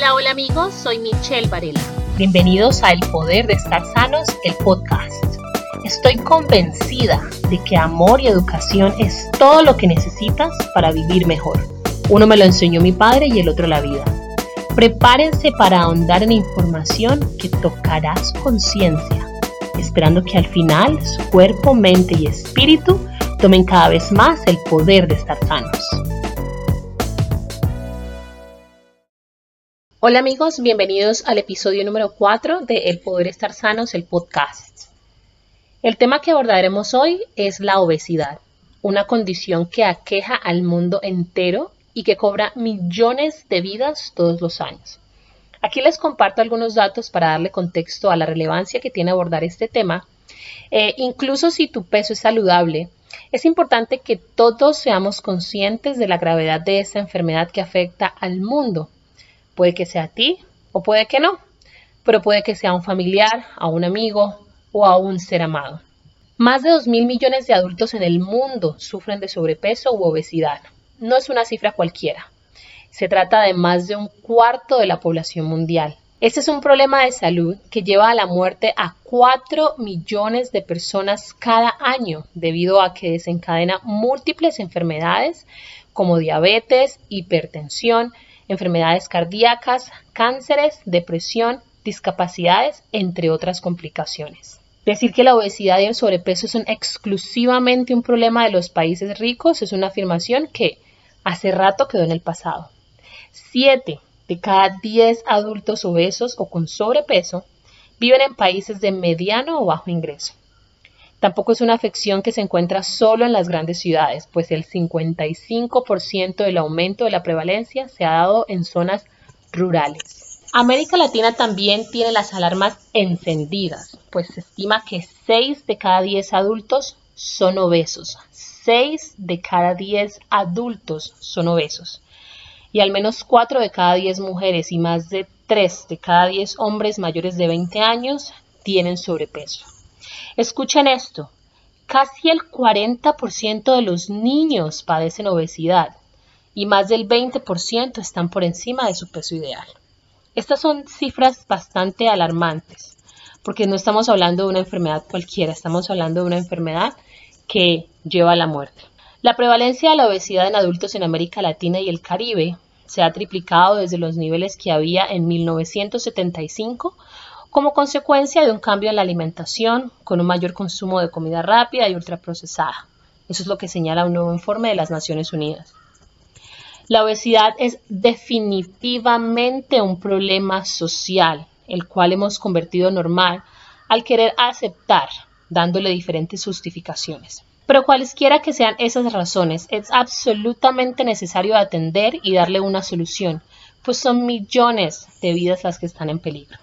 Hola, hola amigos, soy Michelle Varela. Bienvenidos a El Poder de Estar Sanos, el podcast. Estoy convencida de que amor y educación es todo lo que necesitas para vivir mejor. Uno me lo enseñó mi padre y el otro la vida. Prepárense para ahondar en información que tocará su conciencia, esperando que al final su cuerpo, mente y espíritu tomen cada vez más el poder de estar sanos. Hola amigos, bienvenidos al episodio número 4 de El Poder Estar Sanos, el podcast. El tema que abordaremos hoy es la obesidad, una condición que aqueja al mundo entero y que cobra millones de vidas todos los años. Aquí les comparto algunos datos para darle contexto a la relevancia que tiene abordar este tema. Eh, incluso si tu peso es saludable, es importante que todos seamos conscientes de la gravedad de esta enfermedad que afecta al mundo Puede que sea a ti o puede que no, pero puede que sea a un familiar, a un amigo o a un ser amado. Más de 2 mil millones de adultos en el mundo sufren de sobrepeso u obesidad. No es una cifra cualquiera. Se trata de más de un cuarto de la población mundial. Este es un problema de salud que lleva a la muerte a 4 millones de personas cada año debido a que desencadena múltiples enfermedades como diabetes, hipertensión, enfermedades cardíacas, cánceres, depresión, discapacidades, entre otras complicaciones. Decir que la obesidad y el sobrepeso son exclusivamente un problema de los países ricos es una afirmación que hace rato quedó en el pasado. Siete de cada diez adultos obesos o con sobrepeso viven en países de mediano o bajo ingreso. Tampoco es una afección que se encuentra solo en las grandes ciudades, pues el 55% del aumento de la prevalencia se ha dado en zonas rurales. América Latina también tiene las alarmas encendidas, pues se estima que 6 de cada 10 adultos son obesos. 6 de cada 10 adultos son obesos. Y al menos 4 de cada 10 mujeres y más de 3 de cada 10 hombres mayores de 20 años tienen sobrepeso. Escuchen esto, casi el 40% de los niños padecen obesidad y más del 20% están por encima de su peso ideal. Estas son cifras bastante alarmantes, porque no estamos hablando de una enfermedad cualquiera, estamos hablando de una enfermedad que lleva a la muerte. La prevalencia de la obesidad en adultos en América Latina y el Caribe se ha triplicado desde los niveles que había en 1975 como consecuencia de un cambio en la alimentación con un mayor consumo de comida rápida y ultraprocesada. Eso es lo que señala un nuevo informe de las Naciones Unidas. La obesidad es definitivamente un problema social, el cual hemos convertido normal al querer aceptar, dándole diferentes justificaciones. Pero cualesquiera que sean esas razones, es absolutamente necesario atender y darle una solución, pues son millones de vidas las que están en peligro.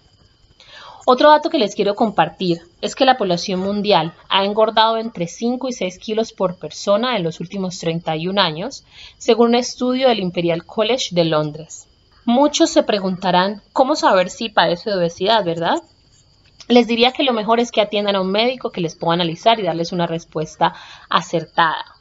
Otro dato que les quiero compartir es que la población mundial ha engordado entre 5 y 6 kilos por persona en los últimos 31 años, según un estudio del Imperial College de Londres. Muchos se preguntarán cómo saber si padece de obesidad, ¿verdad? Les diría que lo mejor es que atiendan a un médico que les pueda analizar y darles una respuesta acertada.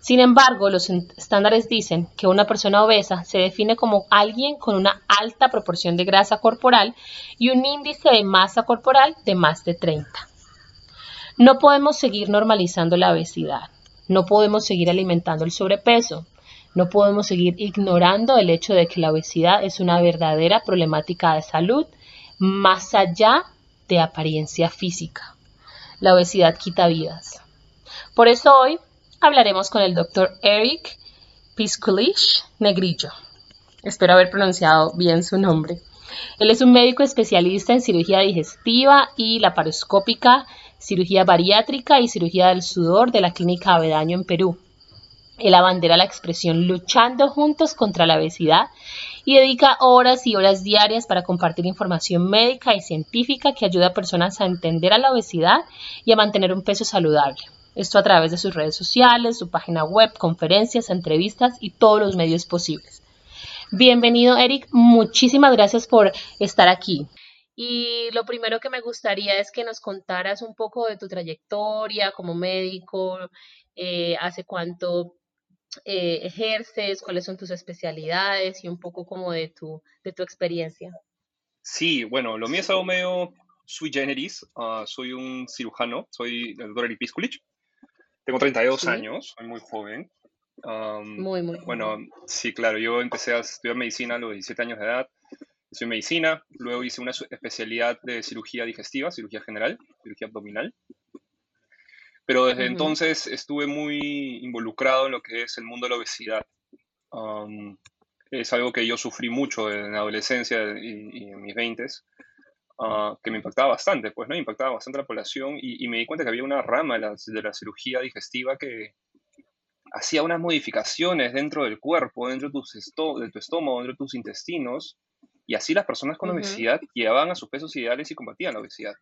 Sin embargo, los estándares dicen que una persona obesa se define como alguien con una alta proporción de grasa corporal y un índice de masa corporal de más de 30. No podemos seguir normalizando la obesidad, no podemos seguir alimentando el sobrepeso, no podemos seguir ignorando el hecho de que la obesidad es una verdadera problemática de salud más allá de apariencia física. La obesidad quita vidas. Por eso hoy hablaremos con el doctor Eric Piskulich Negrillo. Espero haber pronunciado bien su nombre. Él es un médico especialista en cirugía digestiva y laparoscópica, cirugía bariátrica y cirugía del sudor de la Clínica Avedaño en Perú. Él abandera la expresión luchando juntos contra la obesidad y dedica horas y horas diarias para compartir información médica y científica que ayuda a personas a entender a la obesidad y a mantener un peso saludable. Esto a través de sus redes sociales, su página web, conferencias, entrevistas y todos los medios posibles. Bienvenido, Eric. Muchísimas gracias por estar aquí. Y lo primero que me gustaría es que nos contaras un poco de tu trayectoria como médico, eh, hace cuánto eh, ejerces, cuáles son tus especialidades y un poco como de tu, de tu experiencia. Sí, bueno, lo mío es algo medio sui generis. Ah, soy un cirujano, soy el doctor Eric Piskulich. Tengo 32 años, soy muy joven. muy, muy. Bueno, sí, claro, yo empecé a estudiar medicina a los 17 años de edad. Soy medicina, luego hice una especialidad de cirugía digestiva, cirugía general, cirugía abdominal. Pero desde entonces estuve muy involucrado en lo que es el mundo de la obesidad. es algo que yo sufrí mucho en la adolescencia y, en mis 20 ah, que me impactaba bastante, pues, ¿no? Impactaba bastante la población y, me di cuenta que había una rama de la, de la, cirugía digestiva que hacía unas modificaciones dentro del cuerpo, dentro de, tus de tu estómago, dentro de tus intestinos, y así las personas con obesidad llegaban a sus pesos ideales y combatían la obesidad.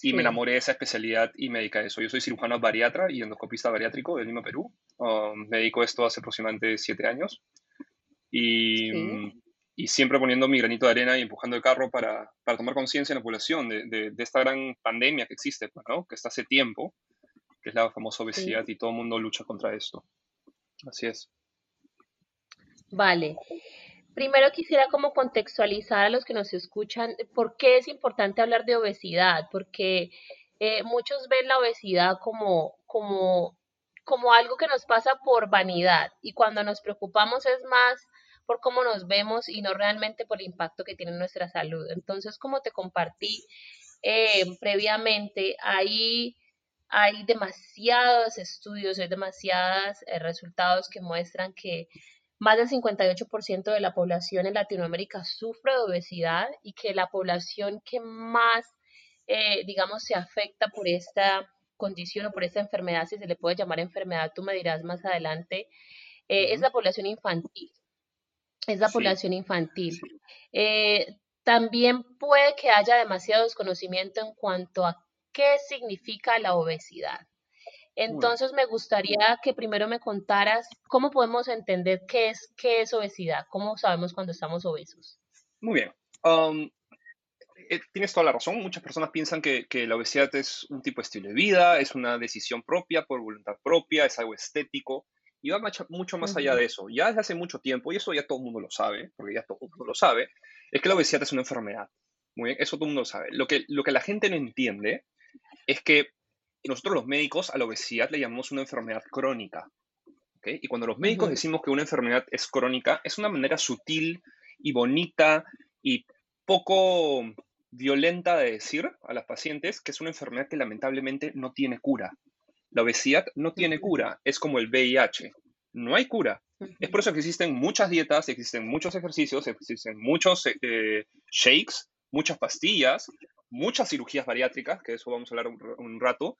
Y me enamoré de esa especialidad y me dediqué a eso. Yo soy cirujano bariatra y endoscopista bariátrico de Lima, Perú. Um, me dedico a esto hace aproximadamente siete años. Y, y, siempre poniendo mi granito de arena y empujando el carro para, para tomar conciencia en la población de, de, esta gran pandemia que existe, pues, ¿no? que está hace tiempo, que es la famosa obesidad y todo el mundo lucha contra esto. Así es. Vale. Primero quisiera como contextualizar a los que nos escuchan por qué es importante hablar de obesidad, porque eh, muchos ven la obesidad como, como, como algo que nos pasa por vanidad y cuando nos preocupamos es más por cómo nos vemos y no realmente por el impacto que tiene en nuestra salud. Entonces, como te compartí eh, previamente, hay, hay demasiados estudios, hay demasiados eh, resultados que muestran que más del 58% de la población en Latinoamérica sufre de obesidad y que la población que más, eh, digamos, se afecta por esta condición o por esta enfermedad, si se le puede llamar enfermedad, tú me dirás más adelante, eh, es la población infantil. Es la población infantil. Eh, también puede que haya demasiado desconocimiento en cuanto a qué significa la obesidad. Entonces me gustaría que primero me contaras cómo podemos entender qué es, qué es obesidad, cómo sabemos cuando estamos obesos. Muy bien. Um, eh, tienes toda la razón. Muchas personas piensan que, que, la obesidad es un tipo de estilo de vida, es una decisión propia, por voluntad propia, es algo estético. Y va mucho más allá de eso. Ya desde hace mucho tiempo, y eso ya todo el mundo lo sabe, porque ya todo el mundo lo sabe, es que la obesidad es una enfermedad. Muy bien, eso todo el mundo lo sabe. Lo que, lo que la gente no entiende es que nosotros los médicos a la obesidad le llamamos una enfermedad crónica. Y cuando los médicos decimos que una enfermedad es crónica, es una manera sutil y bonita y poco violenta de decir a las pacientes que es una enfermedad que lamentablemente no tiene cura. La obesidad no tiene cura, es como el VIH, no hay cura. Es por eso que existen muchas dietas, existen muchos ejercicios, existen muchos eh, shakes, muchas pastillas, muchas cirugías bariátricas, que de eso vamos a hablar un rato,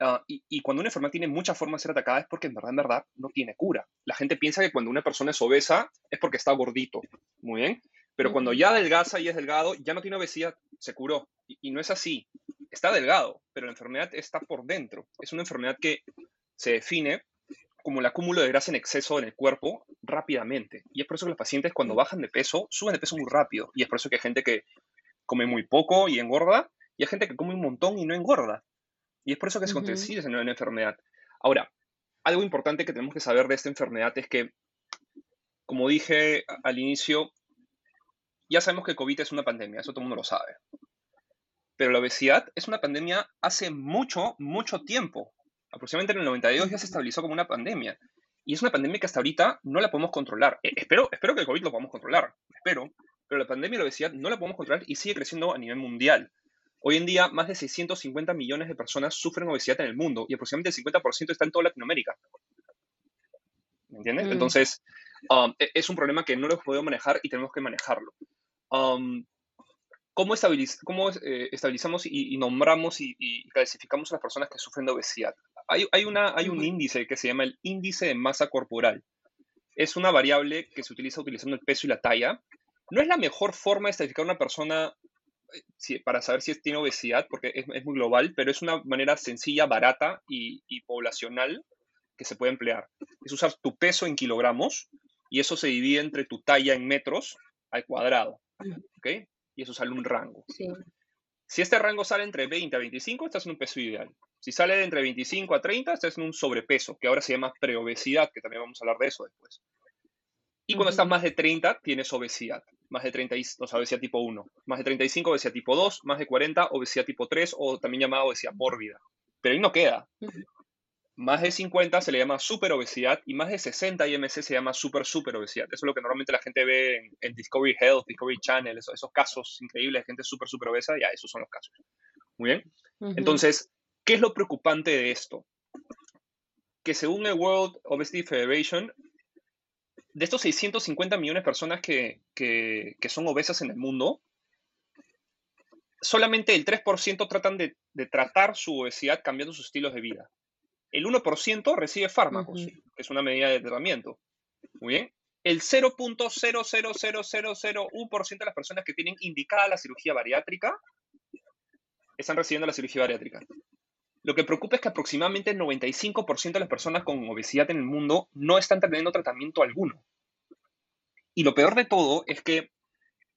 Ah, y, cuando una enfermedad tiene muchas formas de ser atacada es porque en verdad, en verdad, no tiene cura. La gente piensa que cuando una persona es obesa es porque está gordito. Muy bien. Pero cuando ya adelgaza y es delgado, ya no tiene obesidad, se curó. Y, no es así. Está delgado, pero la enfermedad está por dentro. Es una enfermedad que se define como el acúmulo de grasa en exceso en el cuerpo rápidamente. Y es por eso que los pacientes cuando bajan de peso, suben de peso muy rápido. Y es por eso que hay gente que come muy poco y engorda, y hay gente que come un montón y no engorda. Y es por eso que se uh una enfermedad. Ahora, algo importante que tenemos que saber de esta enfermedad es que, como dije al inicio, ya sabemos que COVID es una pandemia, eso todo el mundo lo sabe. Pero la obesidad es una pandemia hace mucho, mucho tiempo. Aproximadamente en el 92 ya se estabilizó como una pandemia. Y es una pandemia que hasta ahorita no la podemos controlar. Eh, espero, espero que el COVID lo podamos controlar, espero. Pero la pandemia de la obesidad no la podemos controlar y sigue creciendo a nivel mundial. Hoy en día, más de 650 millones de personas sufren obesidad en el mundo y aproximadamente el 50% está en toda Latinoamérica. ¿Me entiendes? Mm. Entonces, um, e-, es un problema que no lo podemos manejar y tenemos que manejarlo. Um, ¿Cómo, eh, estabilizamos y, nombramos y, clasificamos a las personas que sufren de obesidad? Hay, una, hay un índice que se llama el índice de masa corporal. Es una variable que se utiliza utilizando el peso y la talla. No es la mejor forma de estabilificar a una persona para saber si tiene obesidad, porque es, muy global, pero es una manera sencilla, barata y, poblacional que se puede emplear. Es usar tu peso en kilogramos y eso se divide entre tu talla en metros al cuadrado. ¿Ok? Y eso sale un rango. Si este rango sale entre 20 a 25, estás en un peso ideal. Si sale de entre 25 a 30, estás en un sobrepeso, que ahora se llama preobesidad, que también vamos a hablar de eso después. Y cuando estás más de 30, tienes obesidad. Más de 30, o sea, obesidad tipo 1. Más de 35, obesidad tipo 2. Más de 40, obesidad tipo 3 o también llamada obesidad mórbida. Pero ahí no queda. Más de 50 se le llama superobesidad y más de 60 IMC se llama super super obesidad. Eso es lo que normalmente la gente ve en, Discovery Health, Discovery Channel, esos, casos increíbles de gente super super obesa, ya esos son los casos. Muy bien. Entonces, ¿qué es lo preocupante de esto? Que según el World Obesity Federation, de estos 650 millones de personas que, son obesas en el mundo, solamente el 3% tratan de, tratar su obesidad cambiando sus estilos de vida el 1% recibe fármacos, que es una medida de tratamiento. Muy bien. El 0.0000001% de las personas que tienen indicada la cirugía bariátrica están recibiendo la cirugía bariátrica. Lo que preocupa es que aproximadamente el 95% de las personas con obesidad en el mundo no están teniendo tratamiento alguno. Y lo peor de todo es que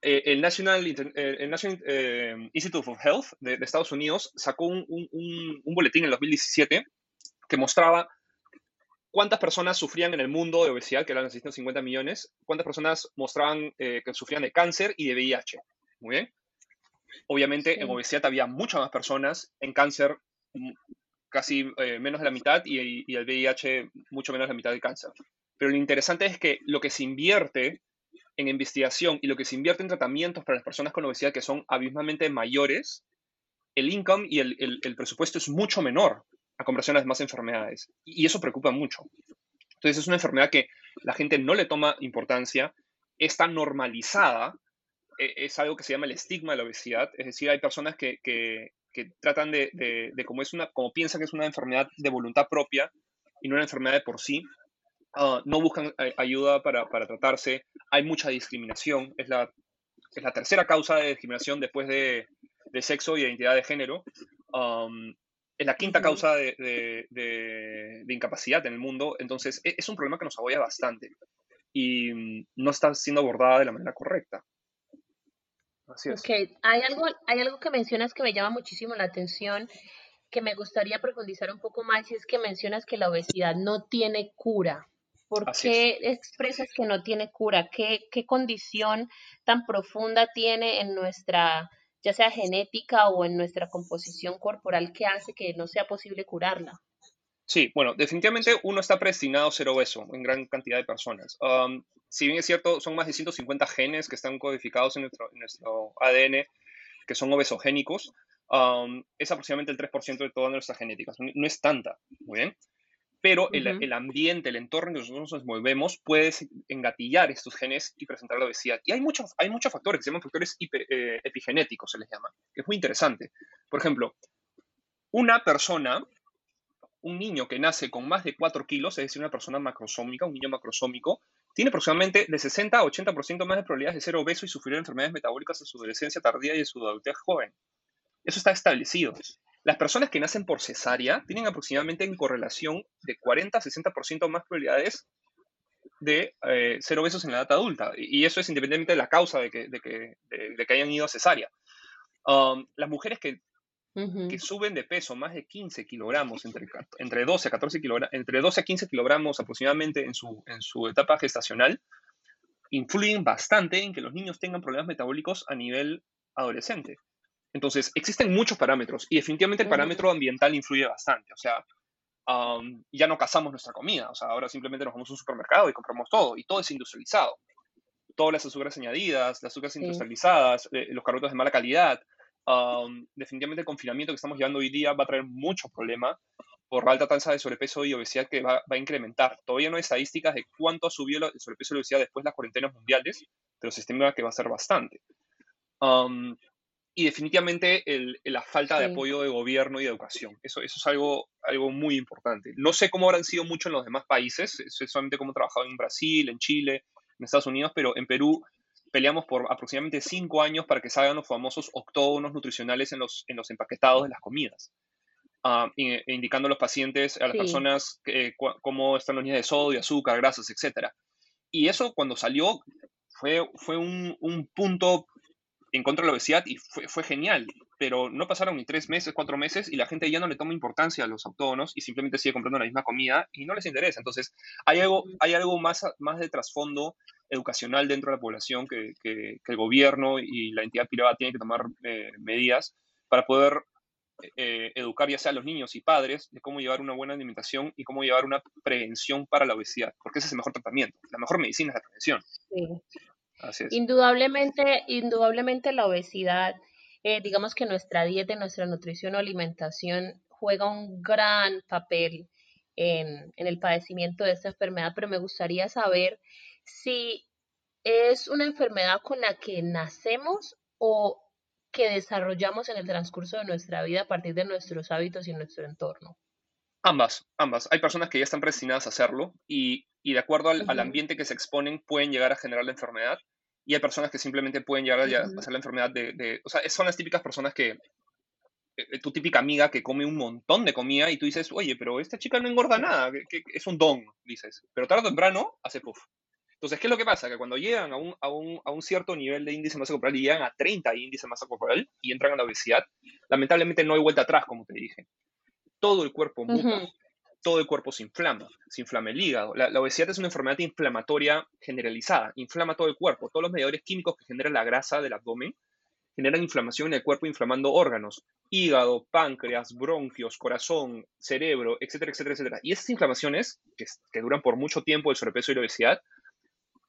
eh, el National, eh, eh, Institute of Health de, Estados Unidos sacó un, un, boletín en 2017 que mostraba cuántas personas sufrían en el mundo de obesidad, que eran 650 millones, cuántas personas mostraban eh, que sufrían de cáncer y de VIH. Muy bien. Obviamente en obesidad había muchas más personas, en cáncer mm, casi eh, menos de la mitad y, y el VIH mucho menos de la mitad de cáncer. Pero lo interesante es que lo que se invierte en investigación y lo que se invierte en tratamientos para las personas con obesidad que son abismalmente mayores, el income y el presupuesto es mucho menor a comparación de las demás enfermedades. Y eso preocupa mucho. Entonces es una enfermedad que la gente no le toma importancia, está normalizada, e, es algo que se llama el estigma de la obesidad, es decir, hay personas que, tratan de, como, es una, como piensan que es una enfermedad de voluntad propia y no una enfermedad de por sí, ah, no buscan eh, ayuda para, tratarse, hay mucha discriminación, es la, es la tercera causa de discriminación después de, sexo y identidad de género. Es la quinta causa de, incapacidad en el mundo, entonces e, es un problema que nos agobia bastante y mm, no está siendo abordada de la manera correcta. Así es. hay algo, hay algo que mencionas que me llama muchísimo la atención, que me gustaría profundizar un poco más, y es que mencionas que la obesidad no tiene cura. ¿Por qué expresas que no tiene cura? ¿Qué, ¿Qué condición tan profunda tiene en nuestra ya sea genética o en nuestra composición corporal, que hace que no sea posible curarla? Sí, bueno, definitivamente uno está predestinado a ser obeso en gran cantidad de personas. Um, si bien es cierto, son más de 150 genes que están codificados en nuestro, ADN que son obesogénicos, um, es aproximadamente el 3% de todas nuestras genéticas. No es tanta, muy bien pero el, ambiente, el entorno en que nosotros nos movemos puede engatillar estos genes y presentar la obesidad. Y hay muchos, hay muchos factores que se llaman factores eh, epigenéticos, se les llama, que es muy interesante. Por ejemplo, una persona, un niño que nace con más de 4 kilos, es decir, una persona macrosómica, un niño macrosómico, tiene aproximadamente de 60 a 80% más de probabilidades de ser obeso y sufrir enfermedades metabólicas en su adolescencia tardía y en su adultez joven. Eso está establecido. Las personas que nacen por cesárea tienen aproximadamente en correlación de 40 a 60% más probabilidades de eh, ser obesos en la edad adulta. Y eso es independientemente de la causa de que, de que, hayan ido a cesárea. Um, las mujeres que, que, suben de peso más de 15 kilogramos, entre, entre, 12 a 14 kilogramos, entre 12 a 15 kilogramos aproximadamente en su, en su etapa gestacional, influyen bastante en que los niños tengan problemas metabólicos a nivel adolescente. Entonces, existen muchos parámetros y definitivamente el parámetro ambiental influye bastante. O sea, ya no cazamos nuestra comida. O sea, ahora simplemente nos vamos a un supermercado y compramos todo y todo es industrializado. Todas las azúcares añadidas, las azúcares industrializadas, eh, los carbohidratos de mala calidad. definitivamente el confinamiento que estamos llevando hoy día va a traer mucho problema por la alta tasa de sobrepeso y obesidad que va, a incrementar. Todavía no hay estadísticas de cuánto ha subido el sobrepeso y la obesidad después de las cuarentenas mundiales, pero se estima que va a ser bastante y definitivamente la falta de apoyo de gobierno y de educación. Eso, eso es algo, algo muy importante. No sé cómo habrán sido mucho en los demás países, sé solamente cómo he trabajado en Brasil, en Chile, en Estados Unidos, pero en Perú peleamos por aproximadamente cinco años para que salgan los famosos octógonos nutricionales en los, en los empaquetados de las comidas. Uh, indicando a los pacientes, a las personas, cómo están los niveles de sodio, azúcar, grasas, etc. Y eso cuando salió fue, fue un, un punto en contra de la obesidad y fue, genial. pero no pasaron ni tres meses, cuatro meses y la gente ya no le toma importancia a los autónomos y simplemente sigue comprando la misma comida y no les interesa. Entonces, hay algo, hay algo más, más de trasfondo educacional dentro de la población que, que, el gobierno y la entidad privada tienen que tomar eh, medidas para poder eh, educar ya sea a los niños y padres de cómo llevar una buena alimentación y cómo llevar una prevención para la obesidad, porque ese es el mejor tratamiento. La mejor medicina es la prevención. Sí. Indudablemente, indudablemente la obesidad eh, digamos que nuestra dieta, nuestra nutrición o alimentación juega un gran papel en, el padecimiento de esta enfermedad, pero me gustaría saber si es una enfermedad con la que nacemos o que desarrollamos en el transcurso de nuestra vida a partir de nuestros hábitos y nuestro entorno. Ambas, ambas. Hay personas que ya están predestinadas a hacerlo y, de acuerdo al, al, ambiente que se exponen pueden llegar a generar la enfermedad y hay personas que simplemente pueden llegar a, pasar la enfermedad de, O sea, son las típicas personas que... Eh, eh, tu típica amiga que come un montón de comida y tú dices, oye, pero esta chica no engorda nada, que, es un don, dices. Pero tarde o temprano hace puff. Entonces, ¿qué es lo que pasa? Que cuando llegan a un, a un, a un cierto nivel de índice de masa corporal y llegan a 30 índice de masa corporal y entran a la obesidad, lamentablemente no hay vuelta atrás, como te dije. Todo el cuerpo muta todo el cuerpo se inflama, se inflama el hígado. La, obesidad es una enfermedad inflamatoria generalizada, inflama todo el cuerpo. Todos los mediadores químicos que generan la grasa del abdomen generan inflamación en el cuerpo inflamando órganos, hígado, páncreas, bronquios, corazón, cerebro, etcétera, etcétera, etcétera. Y esas inflamaciones, que, duran por mucho tiempo, el sobrepeso y la obesidad,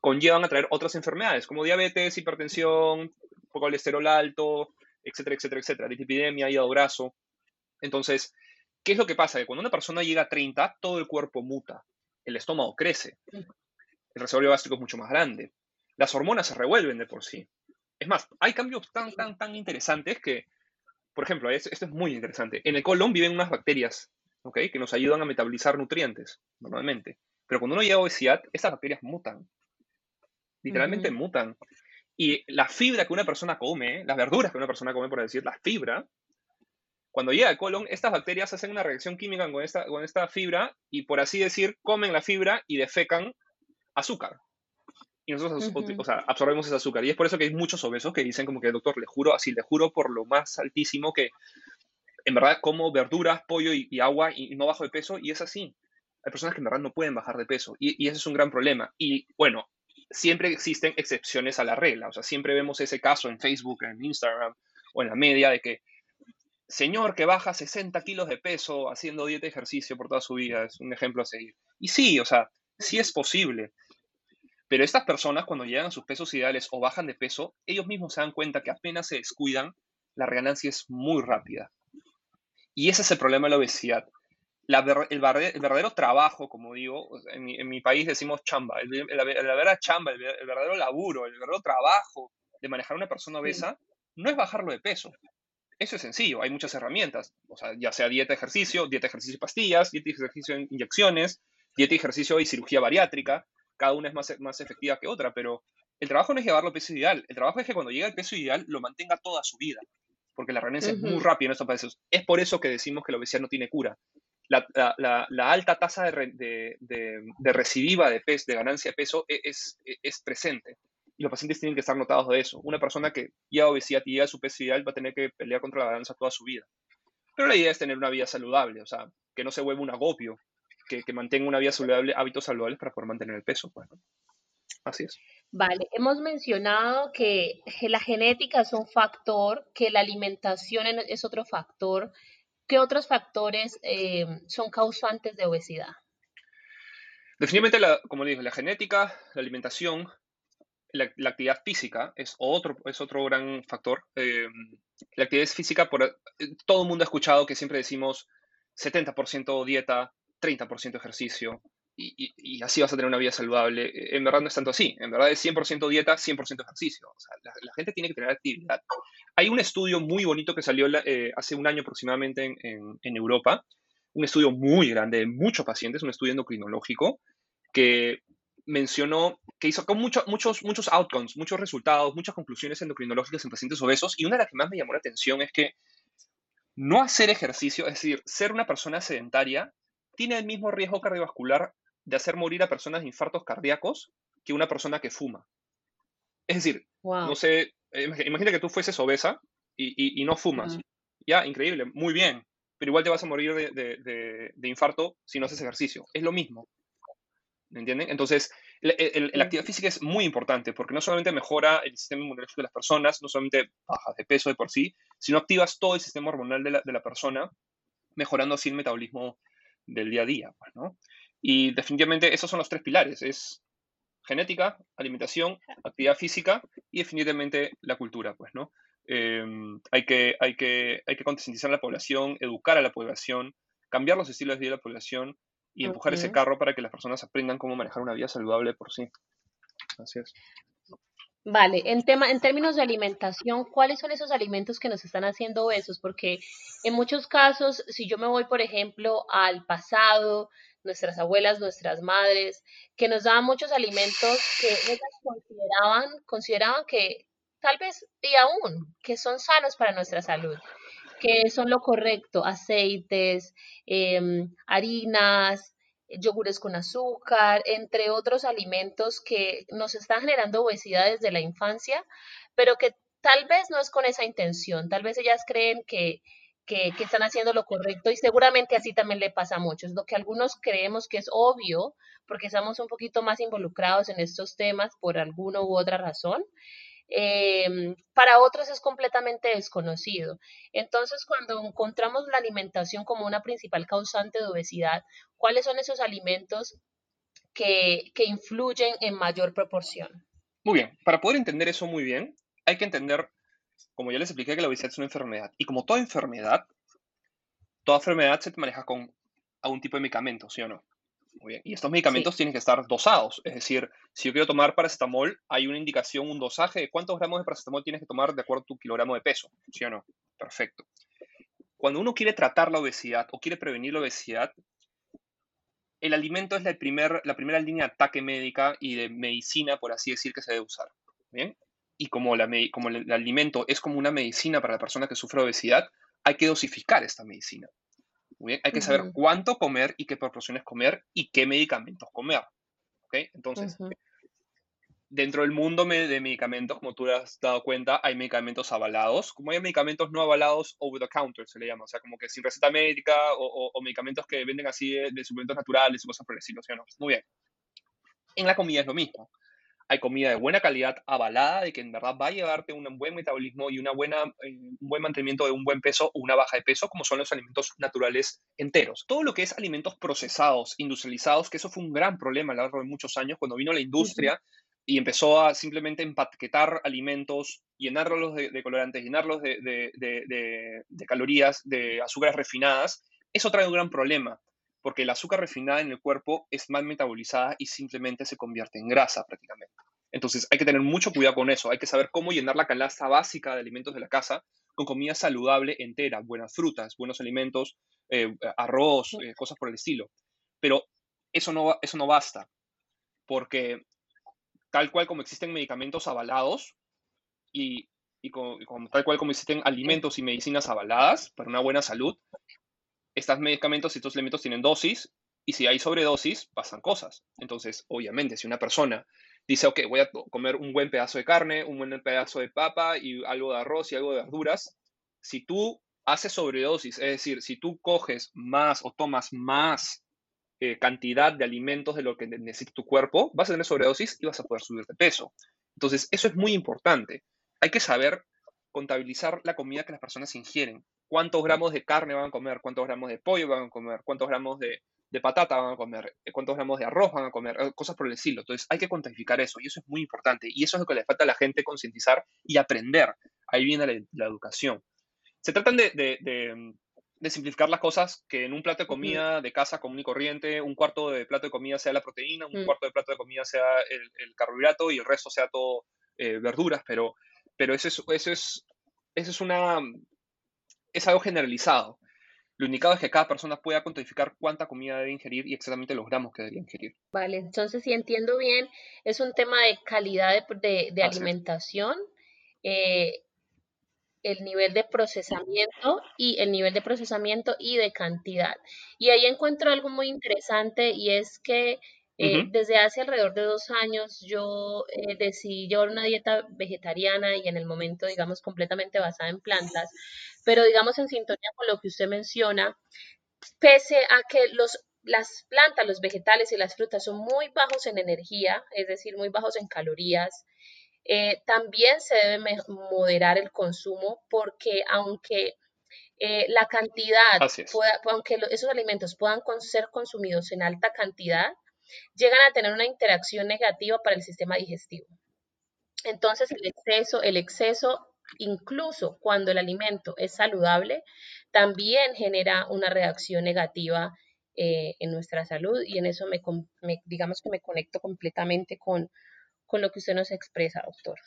conllevan a traer otras enfermedades como diabetes, hipertensión, colesterol alto, etcétera, etcétera, etcétera, dislipidemia, hígado graso. Entonces, ¿Qué es lo que pasa? Que cuando una persona llega a 30, todo el cuerpo muta, el estómago crece, el reservorio gástrico es mucho más grande, las hormonas se revuelven de por sí. Es más, hay cambios tan, tan, tan interesantes que, por ejemplo, esto es muy interesante. En el colon viven unas bacterias, ¿ok? Que nos ayudan a metabolizar nutrientes, normalmente. Pero cuando uno llega a obesidad, esas bacterias mutan. Literalmente mutan. Y la fibra que una persona come, las verduras que una persona come, por decir, la fibra, cuando llega al colon, estas bacterias hacen una reacción química con esta, con esta fibra y, por así decir, comen la fibra y defecan azúcar. Y nosotros absorbemos ese azúcar. Y es por eso que hay muchos obesos que dicen como que, doctor, le juro, así, le juro por lo más altísimo que en verdad como verduras, pollo y, agua y, no bajo de peso. Y es así. Hay personas que en verdad no pueden bajar de peso. Y, y ese es un gran problema. Y bueno, siempre existen excepciones a la regla. O sea, siempre vemos ese caso en Facebook, en Instagram o en la media de que señor que baja 60 kilos de peso haciendo dieta y ejercicio por toda su vida, es un ejemplo a seguir. Y sí, o sea, sí es posible. Pero estas personas cuando llegan a sus pesos ideales o bajan de peso, ellos mismos se dan cuenta que apenas se descuidan, la reganancia es muy rápida. Y ese es el problema de la obesidad. el, verdadero trabajo, como digo, en mi, país decimos chamba, el, la, verdadera chamba, el, verdadero laburo, el verdadero trabajo de manejar a una persona obesa, no es bajarlo de peso, eso es sencillo, hay muchas herramientas, o sea, ya sea dieta, ejercicio, dieta, ejercicio y pastillas, dieta, ejercicio inyecciones, dieta, ejercicio y cirugía bariátrica, cada una es más, más efectiva que otra, pero el trabajo no es llevarlo al peso ideal, el trabajo es que cuando llega al peso ideal lo mantenga toda su vida, porque la renuncia es muy rápida en estos países. Es por eso que decimos que la obesidad no tiene cura. La, alta tasa de, de, recidiva de, peso, de ganancia de peso e, es, es, es presente y los pacientes tienen que estar notados de eso. Una persona que lleva obesidad y llega su peso ideal va a tener que pelear contra la balanza toda su vida. Pero la idea es tener una vida saludable, o sea, que no se vuelva un agopio, que, mantenga una vida saludable, hábitos saludables para poder mantener el peso. Pues, Así es. Vale, hemos mencionado que la genética es un factor, que la alimentación es otro factor. ¿Qué otros factores eh, son causantes de obesidad? Definitivamente, la, como le dije, la genética, la alimentación, la, actividad física es otro, es otro gran factor. Eh, la actividad física, por, eh, todo el mundo ha escuchado que siempre decimos 70% dieta, 30% ejercicio, y, así vas a tener una vida saludable. Eh, en verdad no es tanto así. En verdad es 100% dieta, 100% ejercicio. la, gente tiene que tener actividad. Hay un estudio muy bonito que salió hace un año aproximadamente en, en, Europa, un estudio muy grande de muchos pacientes, un estudio endocrinológico, que mencionó que hizo con muchos, muchos outcomes, muchos resultados, muchas conclusiones endocrinológicas en pacientes obesos y una de las que más me llamó la atención es que no hacer ejercicio, es decir, ser una persona sedentaria, tiene el mismo riesgo cardiovascular de hacer morir a personas de infartos cardíacos que una persona que fuma. Es decir, no sé, imagina que tú fueses obesa y, no fumas. Ya, increíble, muy bien, pero igual te vas a morir de, infarto si no haces ejercicio. Es lo mismo. ¿Me entienden? Entonces, la, actividad física es muy importante porque no solamente mejora el sistema inmunológico de las personas, no solamente bajas de peso de por sí, sino activas todo el sistema hormonal de la, de la persona, mejorando así el metabolismo del día a día. Pues, ¿no? Y definitivamente esos son los tres pilares. Es genética, alimentación, actividad física y definitivamente la cultura, pues, ¿no? Em, hay, que, hay, que, hay que concientizar a la población, educar a la población, cambiar los estilos de vida de la población y empujar ese carro para que las personas aprendan cómo manejar una vida saludable por sí. Así es. Vale, en, tema, en términos de alimentación, ¿cuáles son esos alimentos que nos están haciendo obesos? Porque en muchos casos, si yo me voy, por ejemplo, al pasado, nuestras abuelas, nuestras madres, que nos daban muchos alimentos que ellas consideraban, consideraban que tal vez y aún que son sanos para nuestra salud, que son lo correcto, aceites, em, harinas, yogures con azúcar, entre otros alimentos que nos están generando obesidad desde la infancia, pero que tal vez no es con esa intención, tal vez ellas creen que que, están haciendo lo correcto y seguramente así también le pasa a muchos. Lo que algunos creemos que es obvio porque estamos un poquito más involucrados en estos temas por alguna u otra razón. Em, para otros es completamente desconocido. Entonces, cuando encontramos la alimentación como una principal causante de obesidad, ¿cuáles son esos alimentos que, que influyen en mayor proporción? Muy bien, para poder entender eso muy bien, hay que entender como ya les expliqué que la obesidad es una enfermedad, y como toda enfermedad, toda enfermedad se maneja con algún tipo de medicamento, ¿sí o no? Muy bien. Y estos medicamentos tienen que estar dosados. Es decir, si yo quiero tomar paracetamol, hay una indicación, un dosaje de cuántos gramos de paracetamol tienes que tomar de acuerdo a tu kilogramo de peso. ¿Sí o no? Perfecto. Cuando uno quiere tratar la obesidad o quiere prevenir la obesidad, el alimento es la, primer, la primera línea de ataque médica y de medicina, por así decir, que se debe usar. ¿Bien? y como, la, como el, alimento es como una medicina para la persona que sufre obesidad, hay que dosificar esta medicina. Hay que saber cuánto comer y qué proporciones comer y qué medicamentos comer. Entonces, dentro del mundo de medicamentos, como tú has dado cuenta, hay medicamentos avalados, como hay medicamentos no avalados over the counter, se le llama, o sea, como que sin receta médica o, medicamentos que venden así de, suplementos naturales y cosas por el estilo. Muy bien. En la comida es lo mismo hay comida de buena calidad, avalada de que en verdad va a llevarte un buen metabolismo y una buena, eh, un buen mantenimiento de un buen peso o una baja de peso, como son los alimentos naturales enteros. Todo lo que es alimentos procesados, industrializados, que eso fue un gran problema a lo largo de muchos años cuando vino la industria y empezó a simplemente empaquetar alimentos, llenarlos de, colorantes, llenarlos de, de calorías, de azúcares refinadas. Eso trae un gran problema porque el azúcar refinada en el cuerpo es mal metabolizada y simplemente se convierte en grasa prácticamente. Entonces hay que tener mucho cuidado con eso, hay que saber cómo llenar la canasta básica de alimentos de la casa con comida saludable entera, buenas frutas, buenos alimentos, eh, arroz, eh, cosas por el estilo. Pero eso no, eso no basta, porque tal cual como existen medicamentos avalados y, tal cual como existen alimentos y medicinas avaladas para una buena salud, estos medicamentos y estos elementos tienen dosis y si hay sobredosis, pasan cosas. Entonces, obviamente, si una persona dice, ok, voy a comer un buen pedazo de carne, un buen pedazo de papa y algo de arroz y algo de verduras, si tú haces sobredosis, es decir, si tú coges más o tomas más eh, cantidad de alimentos de lo que necesita tu cuerpo, vas a tener sobredosis y vas a poder subir de peso. Entonces, eso es muy importante. Hay que saber contabilizar la comida que las personas ingieren cuántos gramos de carne van a comer, cuántos gramos de pollo van a comer, cuántos gramos de, patata van a comer, eh, cuántos gramos de arroz van a comer, eh, cosas por el estilo. Entonces hay que cuantificar eso y eso es muy importante y eso es lo que le falta a la gente concientizar y aprender. Ahí viene la, educación. Se tratan de, simplificar las cosas, que en un plato de comida de casa común y corriente, un cuarto de plato de comida sea la proteína, un mm. cuarto de plato de comida sea el, carbohidrato y el resto sea todo eh, verduras, pero, pero eso, es, eso, es, eso es una es algo generalizado. Lo indicado es que cada persona pueda cuantificar cuánta comida debe ingerir y exactamente los gramos que debería ingerir. Vale, entonces si entiendo bien, es un tema de calidad de, alimentación, eh, el nivel de procesamiento y el nivel de procesamiento y de cantidad. Y ahí encuentro algo muy interesante y es que Eh, desde hace alrededor de dos años yo eh, decidí llevar una dieta vegetariana y en el momento, digamos, completamente basada en plantas, pero digamos en sintonía con lo que usted menciona, pese a que los, las plantas, los vegetales y las frutas son muy bajos en energía, es decir, muy bajos en calorías, eh, también se debe moderar el consumo porque aunque la cantidad, aunque esos alimentos puedan ser consumidos en alta cantidad, llegan a tener una interacción negativa para el sistema digestivo. Entonces, el exceso, el exceso, incluso cuando el alimento es saludable, también genera una reacción negativa eh, en nuestra salud y en eso me, digamos que me conecto completamente con, con lo que usted nos expresa, doctor.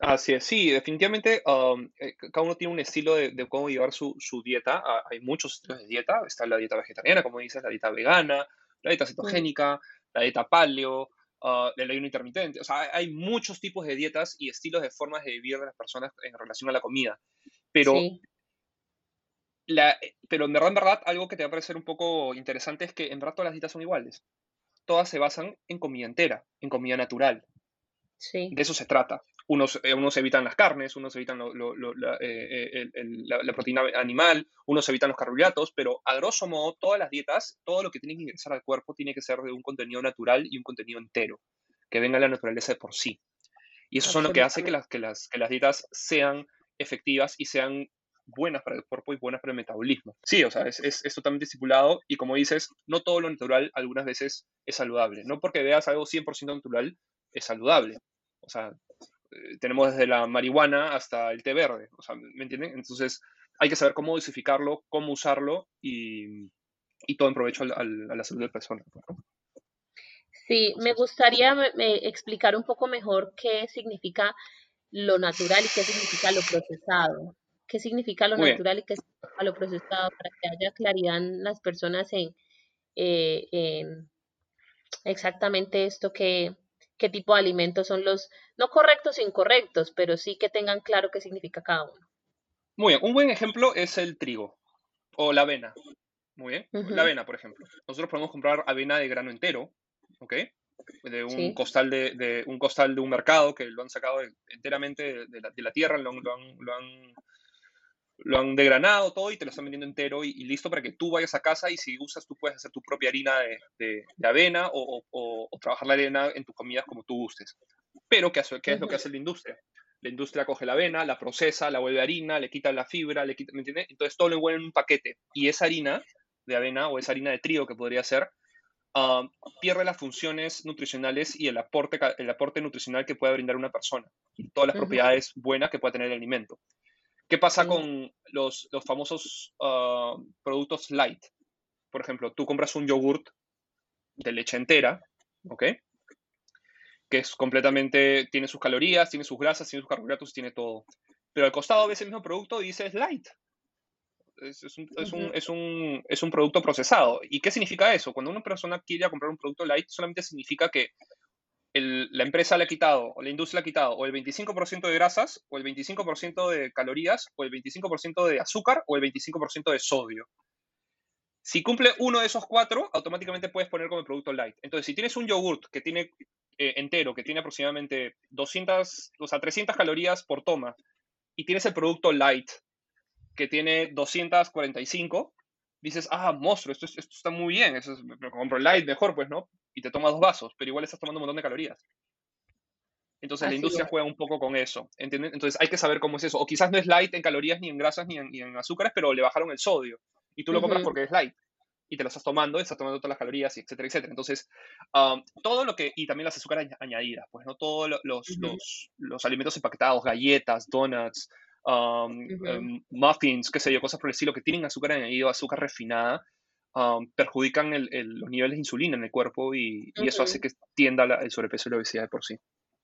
Así es, sí, definitivamente um, eh, cada uno tiene un estilo de, cómo llevar su, su, dieta. Ah, hay muchos estilos de dieta. Está la dieta vegetariana, como dices, la dieta vegana, la dieta cetogénica, la dieta paleo, uh, el ayuno intermitente. O sea, hay muchos tipos de dietas y estilos de formas de vivir de las personas en relación a la comida. Pero, la, pero en verdad, en verdad, algo que te va a parecer un poco interesante es que en verdad todas las dietas son iguales. Todas se basan en comida entera, en comida natural. Sí. De eso se trata unos, eh, unos evitan las carnes, unos evitan eh, eh, la, proteína animal, unos evitan los carbohidratos, pero a grosso modo todas las dietas, todo lo que tiene que ingresar al cuerpo tiene que ser de un contenido natural y un contenido entero, que venga de la naturaleza de por sí. Y eso es lo que hace que las, que, las, que las dietas sean efectivas y sean buenas para el cuerpo y buenas para el metabolismo. Sí, o sea, es, es, es, totalmente estipulado y como dices, no todo lo natural algunas veces es saludable. No porque veas algo 100% natural es saludable. O sea, tenemos desde la marihuana hasta el té verde, o sea, ¿me entienden? Entonces hay que saber cómo dosificarlo, cómo usarlo y, todo en provecho a la salud de la persona. Sí, me gustaría explicar un poco mejor qué significa lo natural y qué significa lo procesado. ¿Qué significa lo natural y qué significa lo procesado? Para que haya claridad en las personas en, eh, en exactamente esto que, qué tipo de alimentos son los no correctos e incorrectos, pero sí que tengan claro qué significa cada uno. Muy bien, un buen ejemplo es el trigo o la avena. Muy bien, la avena, por ejemplo. Nosotros podemos comprar avena de grano entero, ¿ok? De un, costal, de, un costal de un mercado que lo han sacado enteramente de, la, tierra, lo han lo han degranado todo y te lo están vendiendo entero y, listo para que tú vayas a casa y si usas tú puedes hacer tu propia harina de, avena o, trabajar la arena en tus comidas como tú gustes. Pero ¿qué, qué es lo que hace la industria? La industria coge la avena, la procesa, la vuelve harina, le quita la fibra, le quita, ¿me entiendes? Entonces todo lo envuelve en un paquete y esa harina de avena o esa harina de trigo que podría ser, ah, pierde las funciones nutricionales y el aporte, el aporte nutricional que puede brindar una persona y todas las propiedades buenas que puede tener el alimento. ¿Qué pasa con los, famosos ah, productos light? Por ejemplo, tú compras un yogurt de leche entera, ¿ok? Que es completamente, tiene sus calorías, tiene sus grasas, tiene sus carbohidratos, tiene todo. Pero al costado ves el mismo producto y dices light. Es, un, producto procesado. ¿Y qué significa eso? Cuando una persona quiere comprar un producto light, solamente significa que la empresa le ha quitado, o la industria le ha quitado, o el 25% de grasas, o el 25% de calorías, o el 25% de azúcar, o el 25% de sodio. Si cumple uno de esos cuatro, automáticamente puedes poner como producto light. Entonces, si tienes un yogurt que tiene eh, entero, que tiene aproximadamente 200, o sea, 300 calorías por toma, y tienes el producto light, que tiene 245, dices, ah, monstruo, esto, esto está muy bien, eso es, compro light mejor, pues, ¿no? Y te tomas dos vasos, pero igual estás tomando un montón de calorías. Entonces la industria juega un poco con eso, ¿entiendes? Entonces hay que saber cómo es eso. O quizás no es light en calorías, ni en grasas, ni en, azúcares, pero le bajaron el sodio. Y tú lo compras porque es light. Y te lo estás tomando, estás tomando todas las calorías, etcétera, etcétera. Entonces, um, todo lo que, y también las azúcares añadidas, pues, ¿no? Todos los, los, los, alimentos empaquetados, galletas, donuts, Um, em, muffins, qué sé yo, cosas por el estilo que tienen azúcar añadido, azúcar refinada, um, perjudican los niveles de insulina en el cuerpo y, eso hace que tienda el sobrepeso y la obesidad de por sí.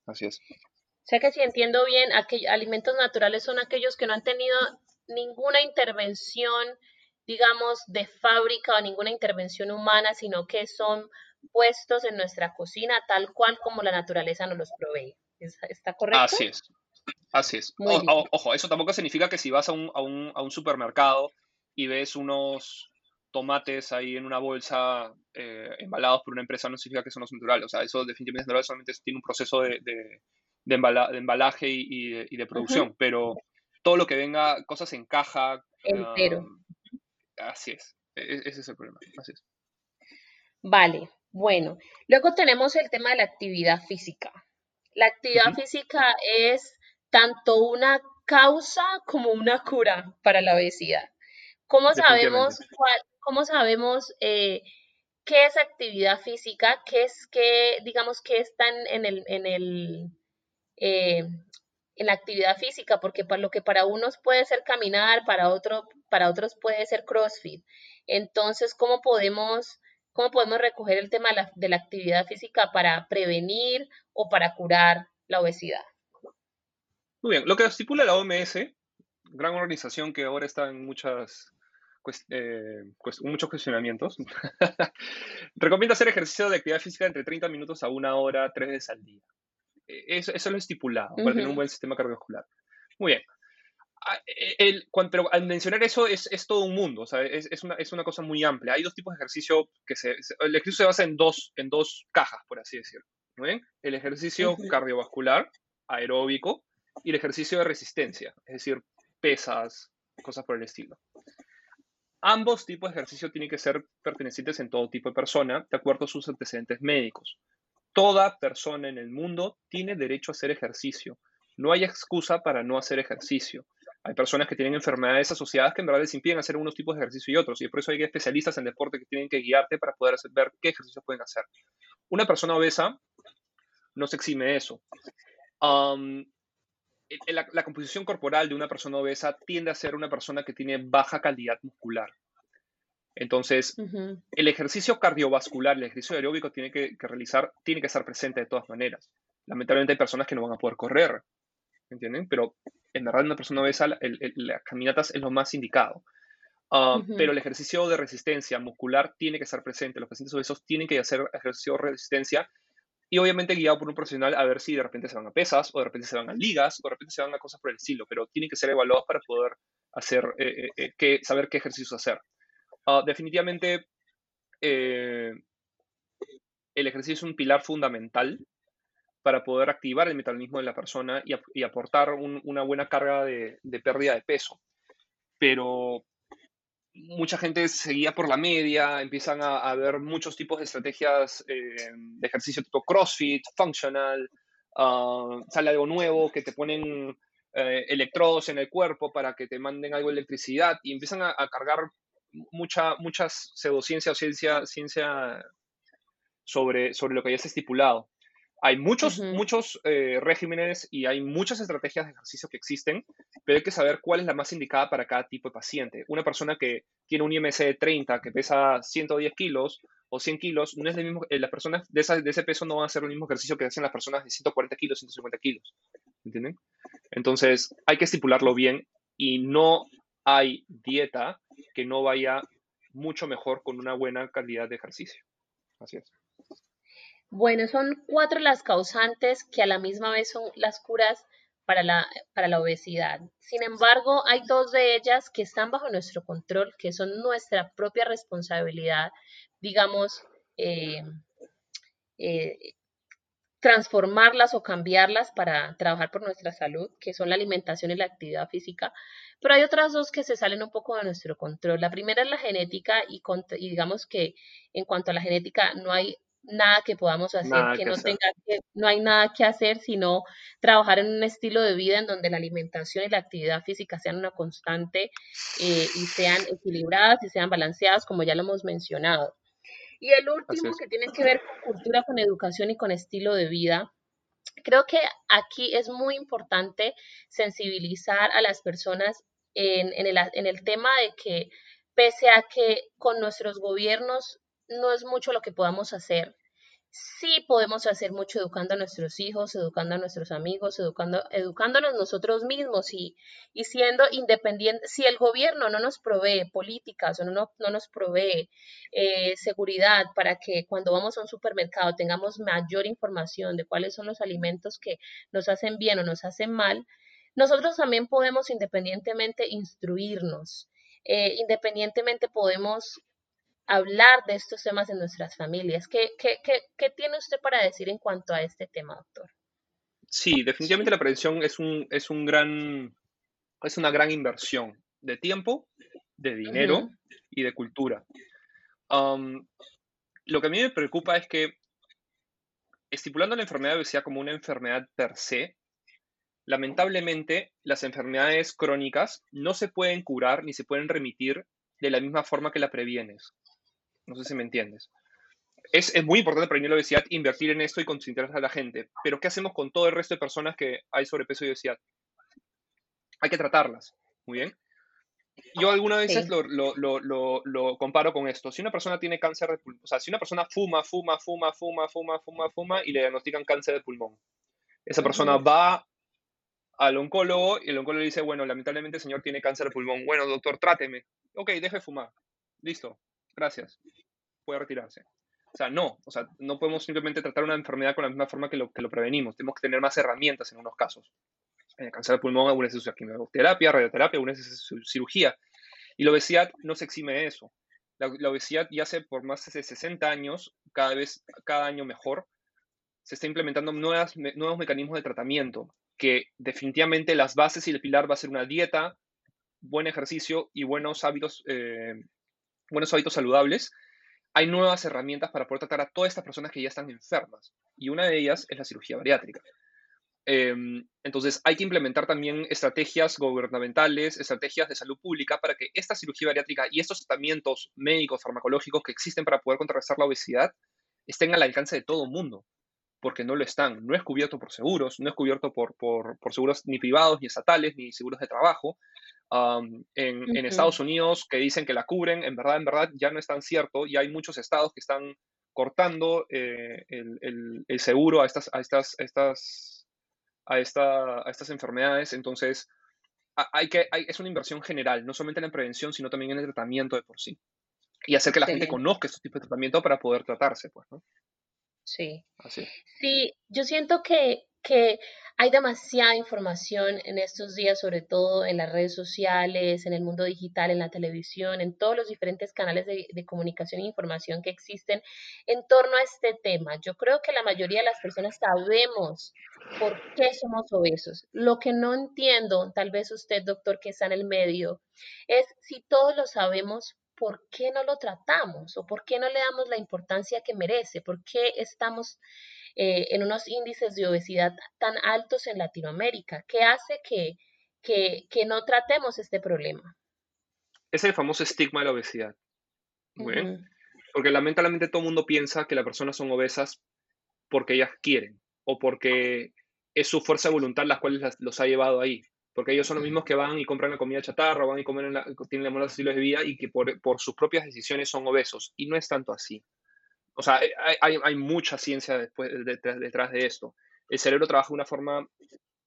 Así es. O sea que si entiendo bien, alimentos naturales son aquellos que no han tenido ninguna intervención, digamos, de fábrica o ninguna intervención humana, sino que son puestos en nuestra cocina tal cual como la naturaleza nos los provee. ¿Está correcto? Así es. Así es. ojo, eso tampoco significa que si vas a un, a un, a un supermercado y ves unos, tomates ahí en una bolsa eh, embalados por una empresa no significa que eso no es natural. O sea, eso definitivamente es natural, solamente tiene un proceso de, de, de, embalaje y, de, producción. Pero todo lo que venga, cosas en caja. Entero. así es. E, e, ese es el problema. Así es. Vale, bueno. Luego tenemos el tema de la actividad física. La actividad física es tanto una causa como una cura para la obesidad. ¿Cómo sabemos, cuál, cómo sabemos eh, qué es actividad física? ¿Qué es que, digamos, qué están en el, en el, eh, en la actividad física? Porque para lo que para unos puede ser caminar, para otro, para otros puede ser CrossFit. Entonces, ¿cómo podemos, cómo podemos recoger el tema de la, de la actividad física para prevenir o para curar la obesidad? Muy bien, lo que estipula la OMS, gran organización que ahora está en muchas, eh, muchos cuestionamientos, recomienda hacer ejercicio de actividad física entre 30 minutos a una hora, tres veces al día. E, eso, eso es lo estipulado para tener un buen sistema cardiovascular. Muy bien. Ah, e, el, pero al mencionar eso es, es, todo un mundo, o sea, es, es, una, es, una, cosa muy amplia. Hay dos tipos de ejercicio que se... El ejercicio se basa en dos, en dos cajas, por así decirlo. ¿Muy bien? El ejercicio cardiovascular, aeróbico, y el ejercicio de resistencia, es decir, pesas, cosas por el estilo. Ambos tipos de ejercicio tienen que ser pertenecientes en todo tipo de persona, de acuerdo a sus antecedentes médicos. Toda persona en el mundo tiene derecho a hacer ejercicio. No hay excusa para no hacer ejercicio. Hay personas que tienen enfermedades asociadas que en verdad les impiden hacer unos tipos de ejercicio y otros, y por eso hay especialistas en deporte que tienen que guiarte para poder ver qué ejercicios pueden hacer. Una persona obesa no se exime de eso. La, composición corporal de una persona obesa tiende a ser una persona que tiene baja calidad muscular. Entonces, el ejercicio cardiovascular, el ejercicio aeróbico tiene que, realizar, tiene que estar presente de todas maneras. Lamentablemente hay personas que no van a poder correr, ¿entienden? Pero en verdad una persona obesa, las caminatas es lo más indicado. Ah, pero el ejercicio de resistencia muscular tiene que estar presente. Los pacientes obesos tienen que hacer ejercicio de resistencia y obviamente guiado por un profesional a ver si de repente se van a pesas o de repente se van a ligas o de repente se van a cosas por el estilo, pero tienen que ser evaluados para poder hacer, eh, eh, eh, saber qué ejercicios hacer. Ah, definitivamente, el ejercicio es un pilar fundamental para poder activar el metabolismo de la persona y, aportar una buena carga de pérdida de peso. Pero mucha gente seguía por la media, empiezan a, ver muchos tipos de estrategias eh, de ejercicio tipo CrossFit, functional, ah, sale algo nuevo, que te ponen eh, electrodos en el cuerpo para que te manden algo de electricidad y empiezan a, cargar mucha, muchas pseudociencia o ciencia, ciencia sobre, sobre lo que ya está estipulado. Hay muchos, muchos eh, regímenes y hay muchas estrategias de ejercicio que existen, pero hay que saber cuál es la más indicada para cada tipo de paciente. Una persona que tiene un IMC de 30, que pesa 110 kilos o 100 kilos, no es el mismo, eh, las personas de, de, ese peso no van a hacer el mismo ejercicio que hacen las personas de 140 kilos, 150 kilos. ¿Entienden? Entonces, hay que estipularlo bien y no hay dieta que no vaya mucho mejor con una buena calidad de ejercicio. Así es. Bueno, son cuatro las causantes que a la misma vez son las curas para la, para la obesidad. Sin embargo, hay dos de ellas que están bajo nuestro control, que son nuestra propia responsabilidad, digamos, eh, eh, transformarlas o cambiarlas para trabajar por nuestra salud, que son la alimentación y la actividad física. Pero hay otras dos que se salen un poco de nuestro control. La primera es la genética y, y digamos que en cuanto a la genética no hay nada que podamos hacer, que, no tenga que, no hay nada que hacer, sino trabajar en un estilo de vida en donde la alimentación y la actividad física sean una constante eh, y sean equilibradas y sean balanceadas, como ya lo hemos mencionado. Y el último que tiene que ver con cultura, con educación y con estilo de vida. Creo que aquí es muy importante sensibilizar a las personas en, en, el, en el tema de que pese a que con nuestros gobiernos no es mucho lo que podamos hacer. Sí podemos hacer mucho educando a nuestros hijos, educando a nuestros amigos, educando, educándonos nosotros mismos y, y siendo independientes. Si el gobierno no nos provee políticas o no, no nos provee eh, seguridad para que cuando vamos a un supermercado tengamos mayor información de cuáles son los alimentos que nos hacen bien o nos hacen mal, nosotros también podemos independientemente instruirnos. Eh, independientemente podemos hablar de estos temas en nuestras familias. ¿Qué, qué, qué, tiene usted para decir en cuanto a este tema, doctor? Sí, definitivamente la prevención es, un, es, un gran, es una gran inversión de tiempo, de dinero y de cultura. lo que a mí me preocupa es que estipulando la enfermedad de obesidad como una enfermedad per se, lamentablemente las enfermedades crónicas no se pueden curar ni se pueden remitir de la misma forma que la previenes. No sé si me entiendes. Es, muy importante prevenir la obesidad, invertir en esto y concientizar a la gente. Pero ¿qué hacemos con todo el resto de personas que hay sobrepeso y obesidad? Hay que tratarlas. Muy bien. Yo algunas veces lo, comparo con esto. Si una persona tiene cáncer de pulmón, o sea, si una persona fuma, fuma, fuma, fuma, fuma, fuma, fuma y le diagnostican cáncer de pulmón, esa persona va al oncólogo y el oncólogo le dice, bueno, lamentablemente el señor tiene cáncer de pulmón. Bueno, doctor, tráteme. Ok, deje de fumar. Listo. Gracias. Puede retirarse. O sea, no. O sea, no podemos simplemente tratar una enfermedad con la misma forma que lo, que lo prevenimos. Tenemos que tener más herramientas en unos casos. En el cáncer de pulmón, algunas es quimioterapia, radioterapia, algunas es cirugía. Y la obesidad no se exime de eso. La, obesidad ya hace por más de 60 años, cada vez, cada año mejor, se está implementando nuevas, nuevos mecanismos de tratamiento que definitivamente las bases y el pilar va a ser una dieta, buen ejercicio y buenos hábitos, eh, buenos hábitos saludables. Hay nuevas herramientas para poder tratar a todas estas personas que ya están enfermas y una de ellas es la cirugía bariátrica. Em, entonces hay que implementar también estrategias gubernamentales, estrategias de salud pública para que esta cirugía bariátrica y estos tratamientos médicos, farmacológicos que existen para poder contrarrestar la obesidad estén al alcance de todo el mundo porque no lo están. No es cubierto por seguros, no es cubierto por, seguros ni privados, ni estatales, ni seguros de trabajo. En, Estados Unidos que dicen que la cubren, en verdad, en verdad ya no es tan cierto y hay muchos estados que están cortando eh, el, seguro a estas, a estas, estas, a, esta, a estas enfermedades. Entonces, hay que, hay, es una inversión general, no solamente en la prevención, sino también en el tratamiento de por sí. Y hacer que la gente conozca estos tipos de tratamiento para poder tratarse, pues, ¿no? Sí. Sí, yo siento que, que hay demasiada información en estos días, sobre todo en las redes sociales, en el mundo digital, en la televisión, en todos los diferentes canales de, de, comunicación e información que existen en torno a este tema. Yo creo que la mayoría de las personas sabemos por qué somos obesos. Lo que no entiendo, tal vez usted, doctor, que está en el medio, es si todos lo sabemos, ¿por qué no lo tratamos o por qué no le damos la importancia que merece? ¿Por qué estamos eh, en unos índices de obesidad tan altos en Latinoamérica? ¿Qué hace que, que, no tratemos este problema? Es el famoso estigma de la obesidad. Porque lamentablemente todo el mundo piensa que las personas son obesas porque ellas quieren o porque es su fuerza de voluntad las cuales los ha llevado ahí porque ellos son los mismos que van y compran la comida chatarra, van y comen la, tienen malos estilos de vida y que por, por, sus propias decisiones son obesos. Y no es tanto así. O sea, hay, hay, mucha ciencia después, detrás, de esto. El cerebro trabaja de una forma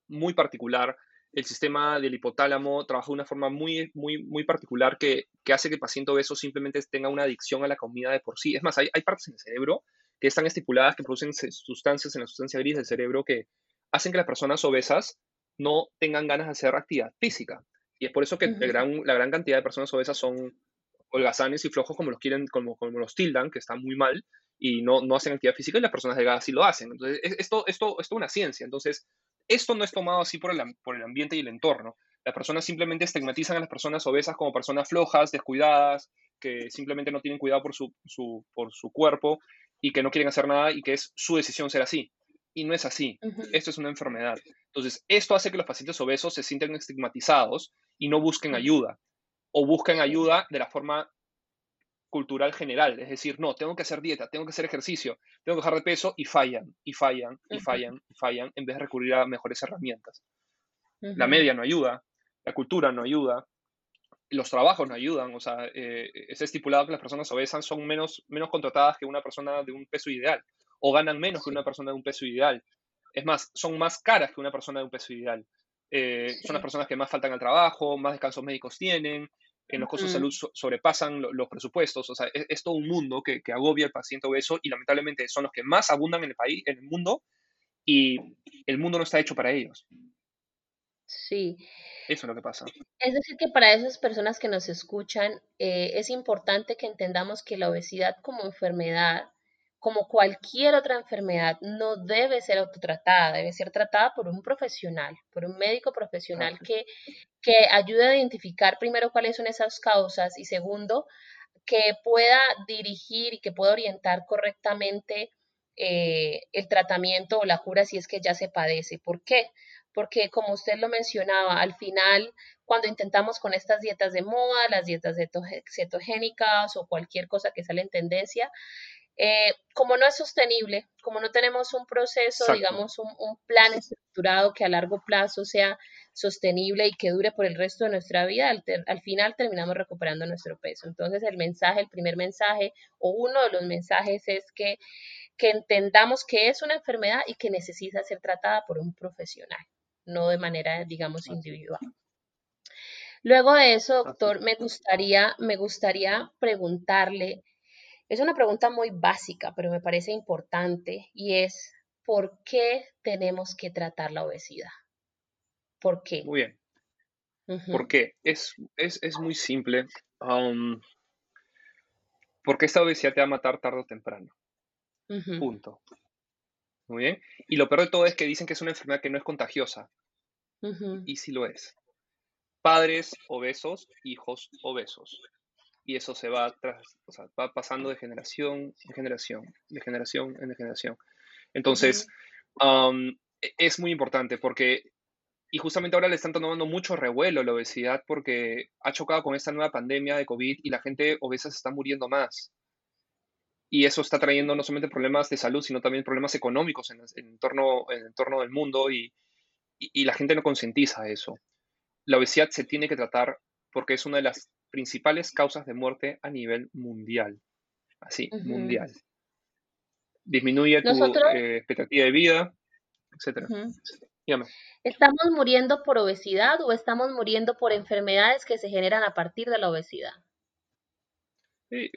muy particular. El sistema del hipotálamo trabaja de una forma muy, muy, muy particular que, que hace que el paciente obeso simplemente tenga una adicción a la comida de por sí. Es más, hay, hay partes en el cerebro que están estipuladas que producen sustancias en la sustancia gris del cerebro que hacen que las personas obesas no tengan ganas de hacer actividad física. Y es por eso que gran, la gran cantidad de personas obesas son holgazanes y flojos como los quieren, como, como los tildan, que están muy mal y no, no hacen actividad física y las personas delgadas sí lo hacen. Entonces, esto, esto, esto es una ciencia. Entonces, esto no es tomado así por el, por el ambiente y el entorno. Las personas simplemente estigmatizan a las personas obesas como personas flojas, descuidadas, que simplemente no tienen cuidado por su, su, por su cuerpo y que no quieren hacer nada y que es su decisión ser así y no es así. Esto es una enfermedad. Entonces, esto hace que los pacientes obesos se sientan estigmatizados y no busquen ayuda o busquen ayuda de la forma cultural general, es decir, no, tengo que hacer dieta, tengo que hacer ejercicio, tengo que bajar de peso y fallan, y fallan, y fallan, y fallan, en vez de recurrir a mejores herramientas. La media no ayuda, la cultura no ayuda, los trabajos no ayudan, o sea, eh, es estipulado que las personas obesas son menos, menos contratadas que una persona de un peso ideal o ganan menos que una persona de un peso ideal. Es más, son más caras que una persona de un peso ideal. Eh, son las personas que más faltan al trabajo, más descansos médicos tienen, en los costos de salud sobrepasan los presupuestos. O sea, es, todo un mundo que, agobia al paciente obeso y lamentablemente son los que más abundan en el país, en el mundo, y el mundo no está hecho para ellos. Sí. Eso es lo que pasa. Es decir, que para esas personas que nos escuchan, eh, es importante que entendamos que la obesidad como enfermedad, como cualquier otra enfermedad, no debe ser autotratada, debe ser tratada por un profesional, por un médico profesional que, que ayude a identificar primero cuáles son esas causas y segundo, que pueda dirigir y que pueda orientar correctamente eh, el tratamiento o la cura si es que ya se padece. ¿Por qué? Porque como usted lo mencionaba, al final, cuando intentamos con estas dietas de moda, las dietas cetogénicas o cualquier cosa que sale en tendencia, eh, como no es sostenible, como no tenemos un proceso, digamos, un, plan estructurado que a largo plazo sea sostenible y que dure por el resto de nuestra vida, al, final terminamos recuperando nuestro peso. Entonces el mensaje, el primer mensaje o uno de los mensajes es que, que entendamos que es una enfermedad y que necesita ser tratada por un profesional, no de manera, digamos, individual. Luego de eso, doctor, me gustaría, me gustaría preguntarle, es una pregunta muy básica, pero me parece importante y es, ¿por qué tenemos que tratar la obesidad? ¿Por qué? Muy bien. ¿Por qué? Es, muy simple. porque esta obesidad te va a matar tarde o temprano. Punto. Muy bien. Y lo peor de todo es que dicen que es una enfermedad que no es contagiosa. Y sí lo es. Padres obesos, hijos obesos y eso se va, tras, va pasando de generación en generación, de generación en generación. Entonces, e, es muy importante porque, y justamente ahora le están tomando mucho revuelo la obesidad porque ha chocado con esta nueva pandemia de COVID y la gente obesa se está muriendo más. Y eso está trayendo no solamente problemas de salud, sino también problemas económicos en, el, torno, en el entorno del mundo y, y la gente no concientiza eso. La obesidad se tiene que tratar porque es una de las principales causas de muerte a nivel mundial. Así, mundial. Disminuye tu eh, expectativa de vida, etc. ¿Estamos muriendo por obesidad o estamos muriendo por enfermedades que se generan a partir de la obesidad? Eh,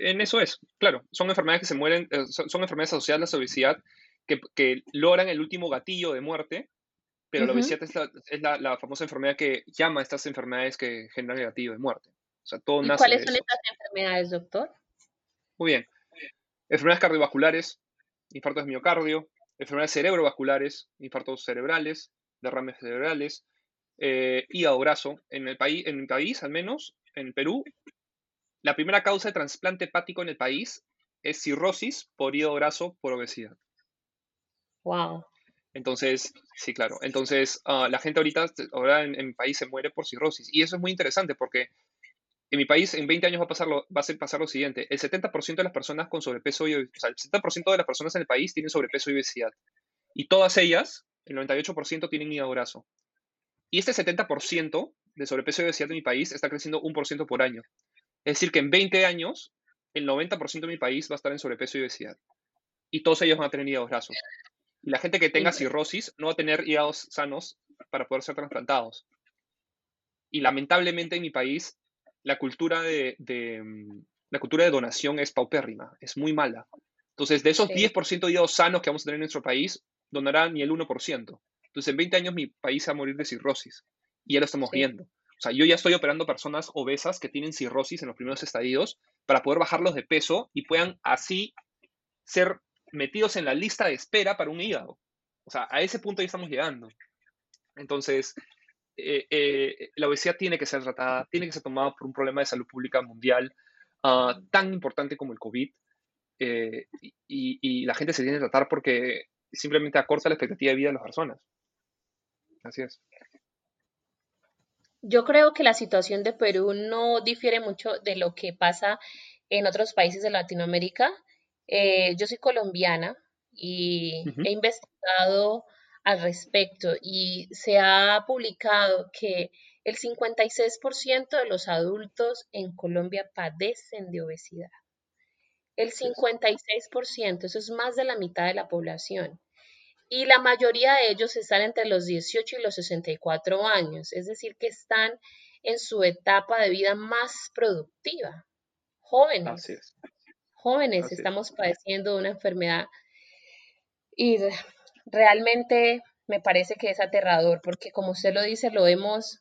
en eso es, claro. Son enfermedades que se mueren, eh, son, enfermedades asociadas a la obesidad que, que logran el último gatillo de muerte pero la obesidad es, la, famosa enfermedad que llama a estas enfermedades que generan negativo de muerte. O sea, todo ¿Y ¿Cuáles son estas enfermedades, doctor? Muy bien. Enfermedades cardiovasculares, infartos de miocardio, enfermedades cerebrovasculares, infartos cerebrales, derrames cerebrales, eh, hígado graso. En el, país, en el país, al menos, en Perú, la primera causa de trasplante hepático en el país es cirrosis por hígado graso por obesidad. Wow. Entonces, sí, claro. Entonces, ah, la gente ahorita, ahora en, mi país se muere por cirrosis. Y eso es muy interesante porque en mi país en 20 años va a, pasar lo, va a ser pasar lo siguiente. El 70% de las personas con sobrepeso y o sea, el 70% de las personas en el país tienen sobrepeso y obesidad. Y todas ellas, el 98% tienen hígado graso. Y este 70% de sobrepeso y obesidad en mi país está creciendo un por ciento por año. Es decir, que en 20 años, el 90% de mi país va a estar en sobrepeso y obesidad. Y todos ellos van a tener hígado graso. Y la gente que tenga cirrosis no va a tener hígados sanos para poder ser trasplantados. Y lamentablemente en mi país la cultura de, mm, la cultura de donación es paupérrima, es muy mala. Entonces, de esos 10% de hígados sanos que vamos a tener en nuestro país, donará ni el 1%. Entonces, en 20 años mi país va a morir de cirrosis. Y ya lo estamos viendo. O sea, yo ya estoy operando personas obesas que tienen cirrosis en los primeros estadios para poder bajarlos de peso y puedan así ser metidos en la lista de espera para un hígado. O sea, a ese punto ya estamos llegando. Entonces, eh, eh, la obesidad tiene que ser tratada, tiene que ser tomada por un problema de salud pública mundial ah, tan importante como el COVID. Eh, y, la gente se tiene que tratar porque simplemente acorta la expectativa de vida de las personas. Así es. Yo creo que la situación de Perú no difiere mucho de lo que pasa en otros países de Latinoamérica. Eh, yo soy colombiana y he investigado al respecto y se ha publicado que el 56% de los adultos en Colombia padecen de obesidad. El 56%, eso es más de la mitad de la población. Y la mayoría de ellos están entre los 18 y los 64 años, es decir, que están en su etapa de vida más productiva, jóvenes. Así es jóvenes estamos padeciendo una enfermedad y realmente me parece que es aterrador porque como usted lo dice, lo hemos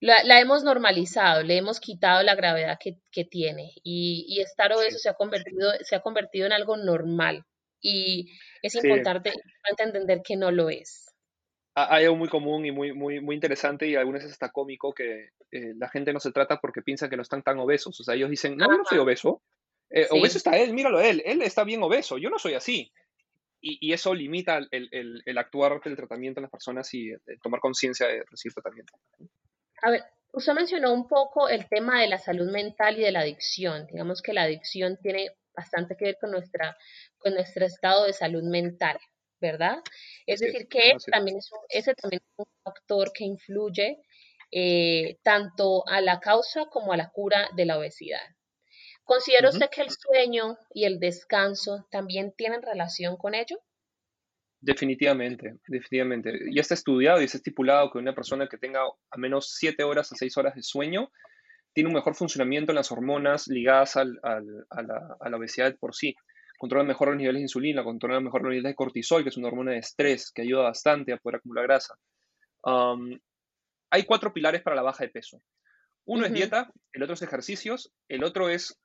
la, hemos normalizado, le hemos quitado la gravedad que, tiene y, estar obeso se, ha convertido, se ha convertido en algo normal y es importante, entender que no lo es. Hay algo muy común y muy, muy, muy interesante y algunas veces está cómico que eh, la gente no se trata porque piensa que no están tan obesos. O sea, ellos dicen, no, yo no soy obeso. Eh, obeso está él, míralo él, él está bien obeso, yo no soy así. Y, eso limita el, el, el, actuar del tratamiento en las personas y tomar conciencia de recibir tratamiento. A ver, usted mencionó un poco el tema de la salud mental y de la adicción. Digamos que la adicción tiene bastante que ver con, nuestra, con nuestro estado de salud mental, ¿verdad? Es decir, que ese también, es un, ese también es un factor que influye eh, tanto a la causa como a la cura de la obesidad. ¿Considera usted que el sueño y el descanso también tienen relación con ello? Definitivamente, definitivamente. Ya está estudiado y está estipulado que una persona que tenga al menos 7 horas a 6 horas de sueño tiene un mejor funcionamiento en las hormonas ligadas a, la, obesidad por sí. Controla mejor los niveles de insulina, controla mejor los niveles de cortisol, que es una hormona de estrés que ayuda bastante a poder acumular grasa. hay cuatro pilares para la baja de peso. Uno es dieta, el otro es ejercicios, el otro es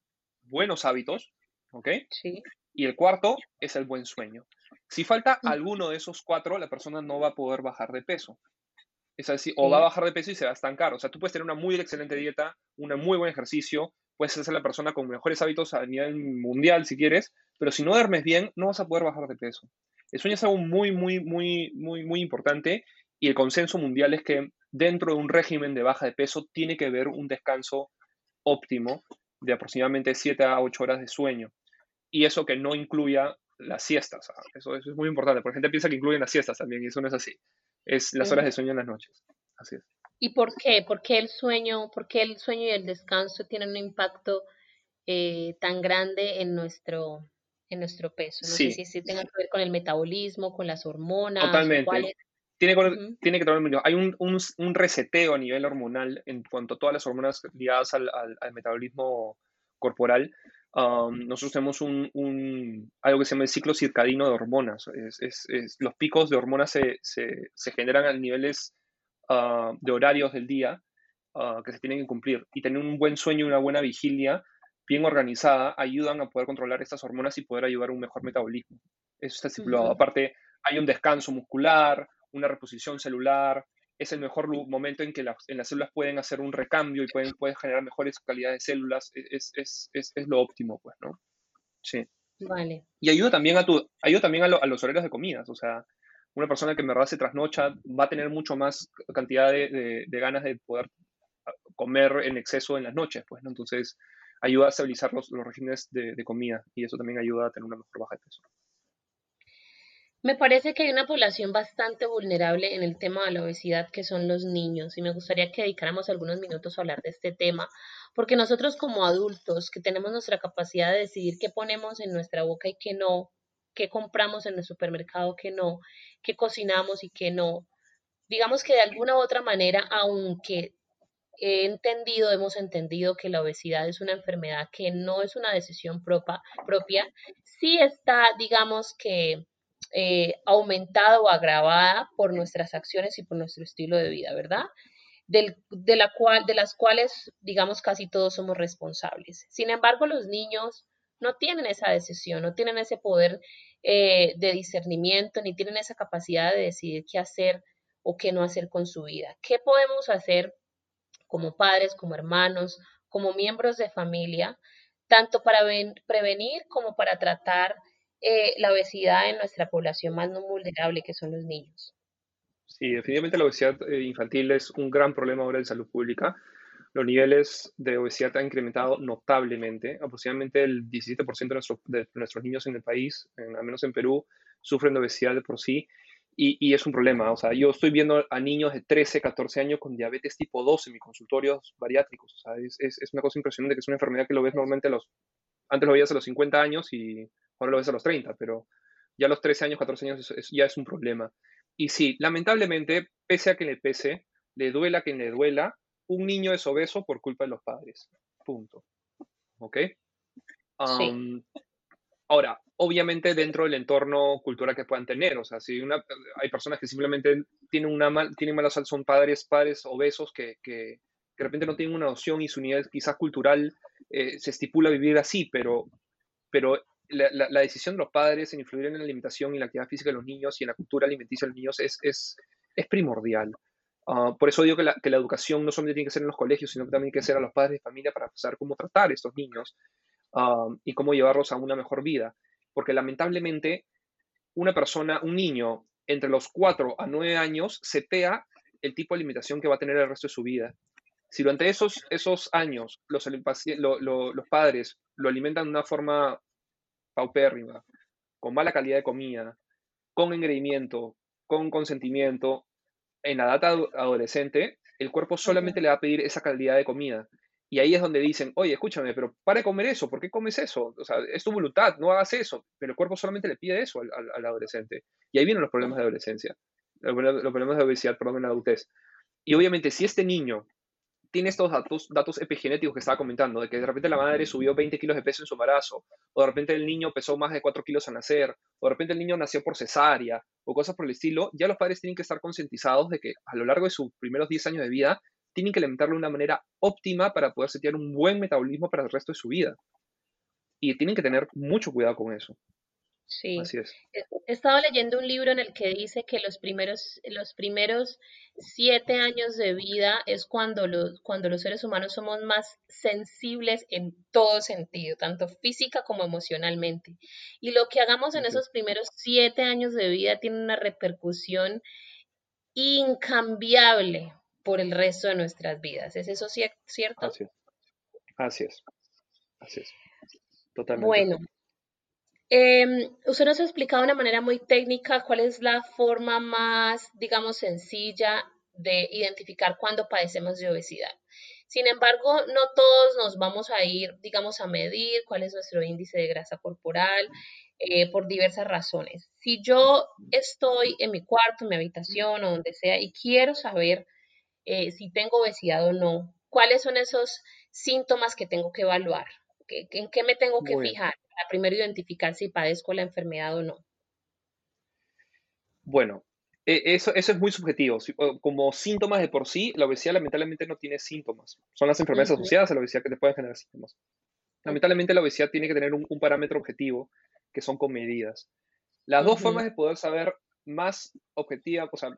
buenos hábitos, ¿ok? Sí. Y el cuarto es el buen sueño. Si falta alguno de esos cuatro, la persona no va a poder bajar de peso. Es decir, o va a bajar de peso y se va a estancar. O sea, tú puedes tener una muy excelente dieta, un muy buen ejercicio, puedes ser la persona con mejores hábitos a nivel mundial si quieres, pero si no duermes bien, no vas a poder bajar de peso. El sueño es algo muy, muy, muy, muy, muy importante y el consenso mundial es que dentro de un régimen de baja de peso tiene que haber un descanso óptimo de aproximadamente 7 a 8 horas de sueño. Y eso que no incluya las siestas. Eso, es muy importante, porque la gente piensa que incluyen las siestas también, y eso no es así. Es las horas de sueño en las noches. Así es. ¿Y por qué? ¿Por qué el sueño, por el sueño y el descanso tienen un impacto eh, tan grande en nuestro, en nuestro peso? No sé si, si tenga que ver con el metabolismo, con las hormonas. Totalmente. Tiene, tiene, que tener Hay un, un, un, reseteo a nivel hormonal en cuanto a todas las hormonas ligadas al, al metabolismo corporal nosotros tenemos un, algo que se llama el ciclo circadino de hormonas. Es, los picos de hormonas se, se, generan a niveles ah, de horarios del día ah, que se tienen que cumplir. Y tener un buen sueño y una buena vigilia bien organizada ayudan a poder controlar estas hormonas y poder ayudar a un mejor metabolismo. Eso está estipulado. Aparte, hay un descanso muscular, una reposición celular, es el mejor momento en que las, en las células pueden hacer un recambio y pueden, pueden generar mejores calidades de células. E, es, es, es, es, lo óptimo, pues, ¿no? Sí. Vale. Y ayuda también a, tu, ayuda también a, los horarios de comidas. O sea, una persona que en verdad se trasnocha va a tener mucho más cantidad de, de, ganas de poder ah, comer en exceso en las noches, pues, ¿no? Entonces, ayuda a estabilizar los, los regímenes de, de comida y eso también ayuda a tener una mejor baja de peso. Me parece que hay una población bastante vulnerable en el tema de la obesidad, que son los niños, y me gustaría que dedicáramos algunos minutos a hablar de este tema, porque nosotros como adultos, que tenemos nuestra capacidad de decidir qué ponemos en nuestra boca y qué no, qué compramos en el supermercado, qué no, qué cocinamos y qué no, digamos que de alguna u otra manera, aunque he entendido, hemos entendido que la obesidad es una enfermedad que no es una decisión propia, propia sí está, digamos que eh, aumentada o agravada por nuestras acciones y por nuestro estilo de vida, ¿verdad? de, la cual, de las cuales, digamos, casi todos somos responsables. Sin embargo, los niños no tienen esa decisión, no tienen ese poder eh, de discernimiento, ni tienen esa capacidad de decidir qué hacer o qué no hacer con su vida. ¿Qué podemos hacer como padres, como hermanos, como miembros de familia, tanto para prevenir como para tratar eh, la obesidad en nuestra población más no vulnerable, que son los niños. Sí, definitivamente la obesidad eh, infantil es un gran problema ahora de salud pública. Los niveles de obesidad han incrementado notablemente. Aproximadamente el 17% de, nuestros niños en el país, al menos en Perú, sufren de obesidad de por sí. Y, es un problema. O sea, yo estoy viendo a niños de 13, 14 años con diabetes tipo 2 en mis consultorios bariátricos. O sea, es, una cosa impresionante que es una enfermedad que lo ves normalmente a los... Antes lo veías a los 50 años y ahora lo ves a los 30, pero ya a los 13 años, 14 años ya es un problema. Y sí, lamentablemente, pese a que le pese, le duela a quien le duela, un niño es obeso por culpa de los padres. Punto. ¿Ok? Ahora, obviamente dentro del entorno cultural que puedan tener, o sea, si una, hay personas que simplemente tienen, una mal, tienen mala salud, son padres, padres obesos que, que, que de repente no tienen una noción y su nivel quizás cultural eh, se estipula vivir así, pero, pero la, decisión de los padres en influir en la alimentación y la actividad física de los niños y en la cultura alimenticia de los niños es, es, es primordial. Ah, por eso digo que la, que la, educación no solamente tiene que ser en los colegios, sino que también tiene que ser a los padres de familia para saber cómo tratar a estos niños ah, y cómo llevarlos a una mejor vida. Porque lamentablemente una persona, un niño entre los 4 a 9 años, setea el tipo de alimentación que va a tener el resto de su vida. Si durante esos, esos años los, los padres lo alimentan de una forma paupérrima, con mala calidad de comida, con engreimiento, con consentimiento, en la edad adolescente, el cuerpo solamente le va a pedir esa calidad de comida. Y ahí es donde dicen, oye, escúchame, pero para de comer eso, ¿por qué comes eso? O sea, es tu voluntad, no hagas eso. Pero el cuerpo solamente le pide eso al, adolescente. Y ahí vienen los problemas de adolescencia, los, problemas de obesidad, perdón, en la adultez. Y obviamente, si este niño tiene estos datos, datos epigenéticos que estaba comentando, de que de repente la madre subió 20 kilos de peso en su embarazo, o de repente el niño pesó más de 4 kilos al nacer, o de repente el niño nació por cesárea, o cosas por el estilo, ya los padres tienen que estar concientizados de que a lo largo de sus primeros 10 años de vida tienen que alimentarlo de una manera óptima para poder setear un buen metabolismo para el resto de su vida. Y tienen que tener mucho cuidado con eso. Sí. He estado leyendo un libro en el que dice que los primeros, los primeros siete años de vida es cuando los, cuando los seres humanos somos más sensibles en todo sentido, tanto física como emocionalmente. Y lo que hagamos en esos primeros siete años de vida tiene una repercusión incambiable por el resto de nuestras vidas. ¿Es eso cierto? Así es. Así es. Así es. Totalmente. Bueno, eh, usted nos ha explicado de una manera muy técnica cuál es la forma más, digamos, sencilla de identificar cuando padecemos de obesidad. Sin embargo, no todos nos vamos a ir, digamos, a medir cuál es nuestro índice de grasa corporal eh, por diversas razones. Si yo estoy en mi cuarto, en mi habitación o donde sea y quiero saber eh, si tengo obesidad o no, cuáles son esos síntomas que tengo que evaluar, ¿en qué me tengo que fijar? primero identificar si padezco la enfermedad o no? Bueno, e, eso, eso es muy subjetivo. Como síntomas de por sí, la obesidad lamentablemente no tiene síntomas. Son las enfermedades asociadas a la obesidad que te pueden generar síntomas. Lamentablemente la obesidad tiene que tener un, parámetro objetivo, que son con medidas. Las dos formas de poder saber más objetiva, o sea,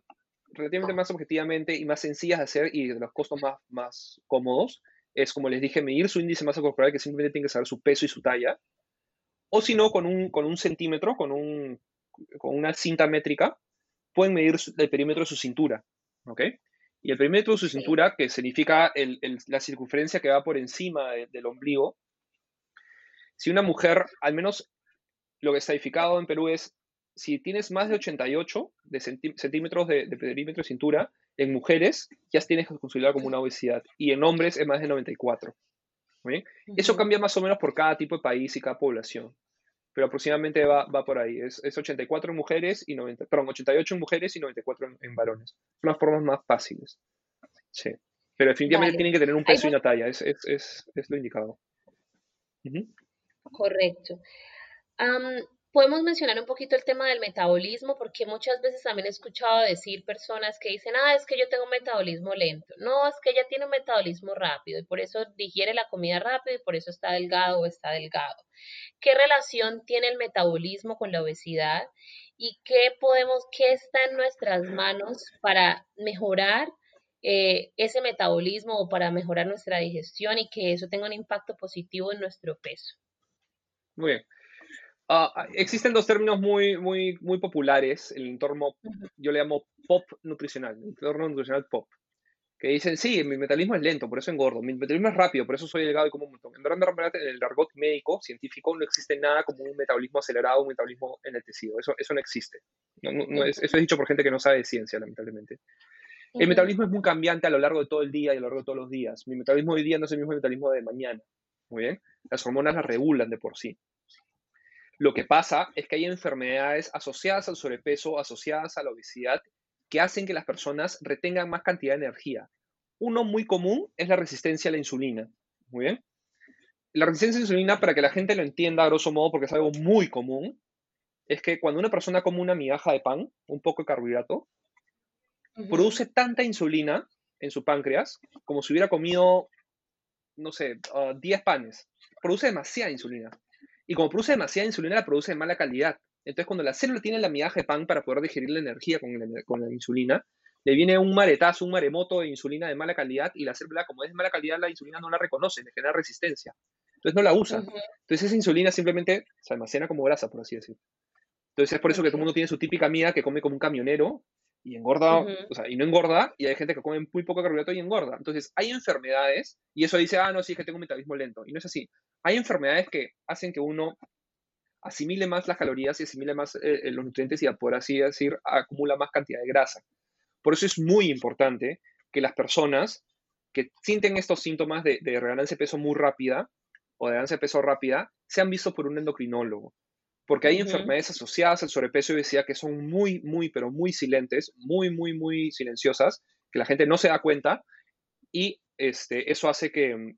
relativamente más objetivamente y más sencillas de hacer y de los costos más, más cómodos, es como les dije, medir su índice de masa corporal, que simplemente tiene que saber su peso y su talla, o si no, con un, con un centímetro, con, un, con una cinta métrica, pueden medir el perímetro de su cintura. ¿Ok? Y el perímetro de su cintura, que significa la circunferencia que va por encima del ombligo, si una mujer, al menos lo que está edificado en Perú es, si tienes más de 88 de centímetros de, perímetro de cintura, en mujeres ya tienes que considerar como una obesidad y en hombres es más de 94. Eso cambia más o menos por cada tipo de país y cada población. Pero aproximadamente va, va por ahí. Es, es, 84 en mujeres y 90, perdón, 88 en mujeres y 94 en, varones. Son las formas más fáciles. Sí. Pero definitivamente tienen que tener un peso y una talla. Es, es, es, es lo indicado. Correcto podemos mencionar un poquito el tema del metabolismo, porque muchas veces también he escuchado decir personas que dicen, ah, es que yo tengo un metabolismo lento. No, es que ella tiene un metabolismo rápido y por eso digiere la comida rápido y por eso está delgado o está delgado. ¿Qué relación tiene el metabolismo con la obesidad? ¿Y qué podemos, qué está en nuestras manos para mejorar eh, ese metabolismo o para mejorar nuestra digestión y que eso tenga un impacto positivo en nuestro peso? Muy bien. Ah, ah, existen dos términos muy, muy, muy populares en el entorno, yo le llamo pop nutricional, el entorno nutricional pop, que dicen, sí, mi metabolismo es lento, por eso engordo, mi metabolismo es rápido, por eso soy delgado y como un montón. En verdad, en el argot médico, científico, no existe nada como un metabolismo acelerado, un metabolismo enlentecido, eso, eso no existe. No, eso es dicho por gente que no sabe de ciencia, lamentablemente. El metabolismo es muy cambiante a lo largo de todo el día y a lo largo de todos los días. Mi metabolismo hoy día no es el mismo metabolismo de mañana. Muy bien. Las hormonas las regulan de por sí. Lo que pasa es que hay enfermedades asociadas al sobrepeso, asociadas a la obesidad, que hacen que las personas retengan más cantidad de energía. Uno muy común es la resistencia a la insulina. Muy bien. La resistencia a la insulina, para que la gente lo entienda a grosso modo, porque es algo muy común, es que cuando una persona come una migaja de pan, un poco de carbohidrato, produce tanta insulina en su páncreas como si hubiera comido, no sé, 10 ah, panes. Produce demasiada insulina. Y como produce demasiada insulina, la produce de mala calidad. Entonces, cuando la célula tiene la migaja de pan para poder digerir la energía con la, con la insulina, le viene un maretazo, un maremoto de insulina de mala calidad y la célula, como es de mala calidad, la insulina no la reconoce, le genera resistencia. Entonces no la usa. Entonces esa insulina simplemente se almacena como grasa, por así decirlo. Entonces es por eso que todo el mundo tiene su típica amiga que come como un camionero y engorda, o sea, y no engorda, y hay gente que come muy poco carbohidrato y engorda. Entonces hay enfermedades, y eso dice, ah, no, sí, es que tengo un metabolismo lento. Y no es así. Hay enfermedades que hacen que uno asimile más las calorías y asimile más eh, eh, los nutrientes y, por así decir, acumula más cantidad de grasa. Por eso es muy importante que las personas que sienten estos síntomas de, de de peso muy rápida o de ganancia de peso rápida sean vistos por un endocrinólogo. Porque hay enfermedades asociadas al sobrepeso y obesidad que son muy, muy, pero muy silentes, muy, muy, muy silenciosas, que la gente no se da cuenta y este, eso hace que,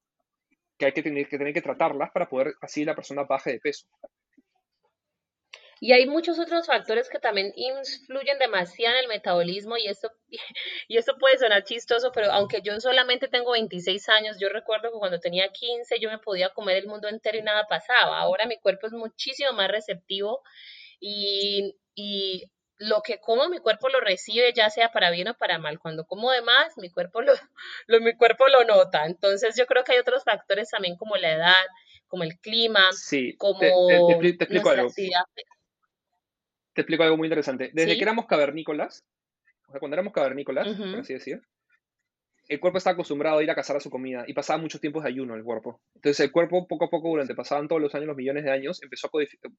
que hay que tener, que tener que tratarlas para poder así la persona baje de peso. Y hay muchos otros factores que también influyen demasiado en el metabolismo y esto, y esto puede sonar chistoso, pero aunque yo solamente tengo 26 años, yo recuerdo que cuando tenía 15 yo me podía comer el mundo entero y nada pasaba. Ahora mi cuerpo es muchísimo más receptivo y, y lo que como mi cuerpo lo recibe ya sea para bien o para mal. Cuando como de más, mi cuerpo lo, lo, mi cuerpo lo nota. Entonces yo creo que hay otros factores también como la edad, como el clima, como te, explico algo te explico algo muy interesante. Desde que éramos cavernícolas, o sea, cuando éramos cavernícolas, por así decir, el cuerpo estaba acostumbrado a ir a cazar a su comida y pasaba muchos tiempos de ayuno el cuerpo. Entonces el cuerpo poco a poco, durante pasaban todos los años, los millones de años, empezó a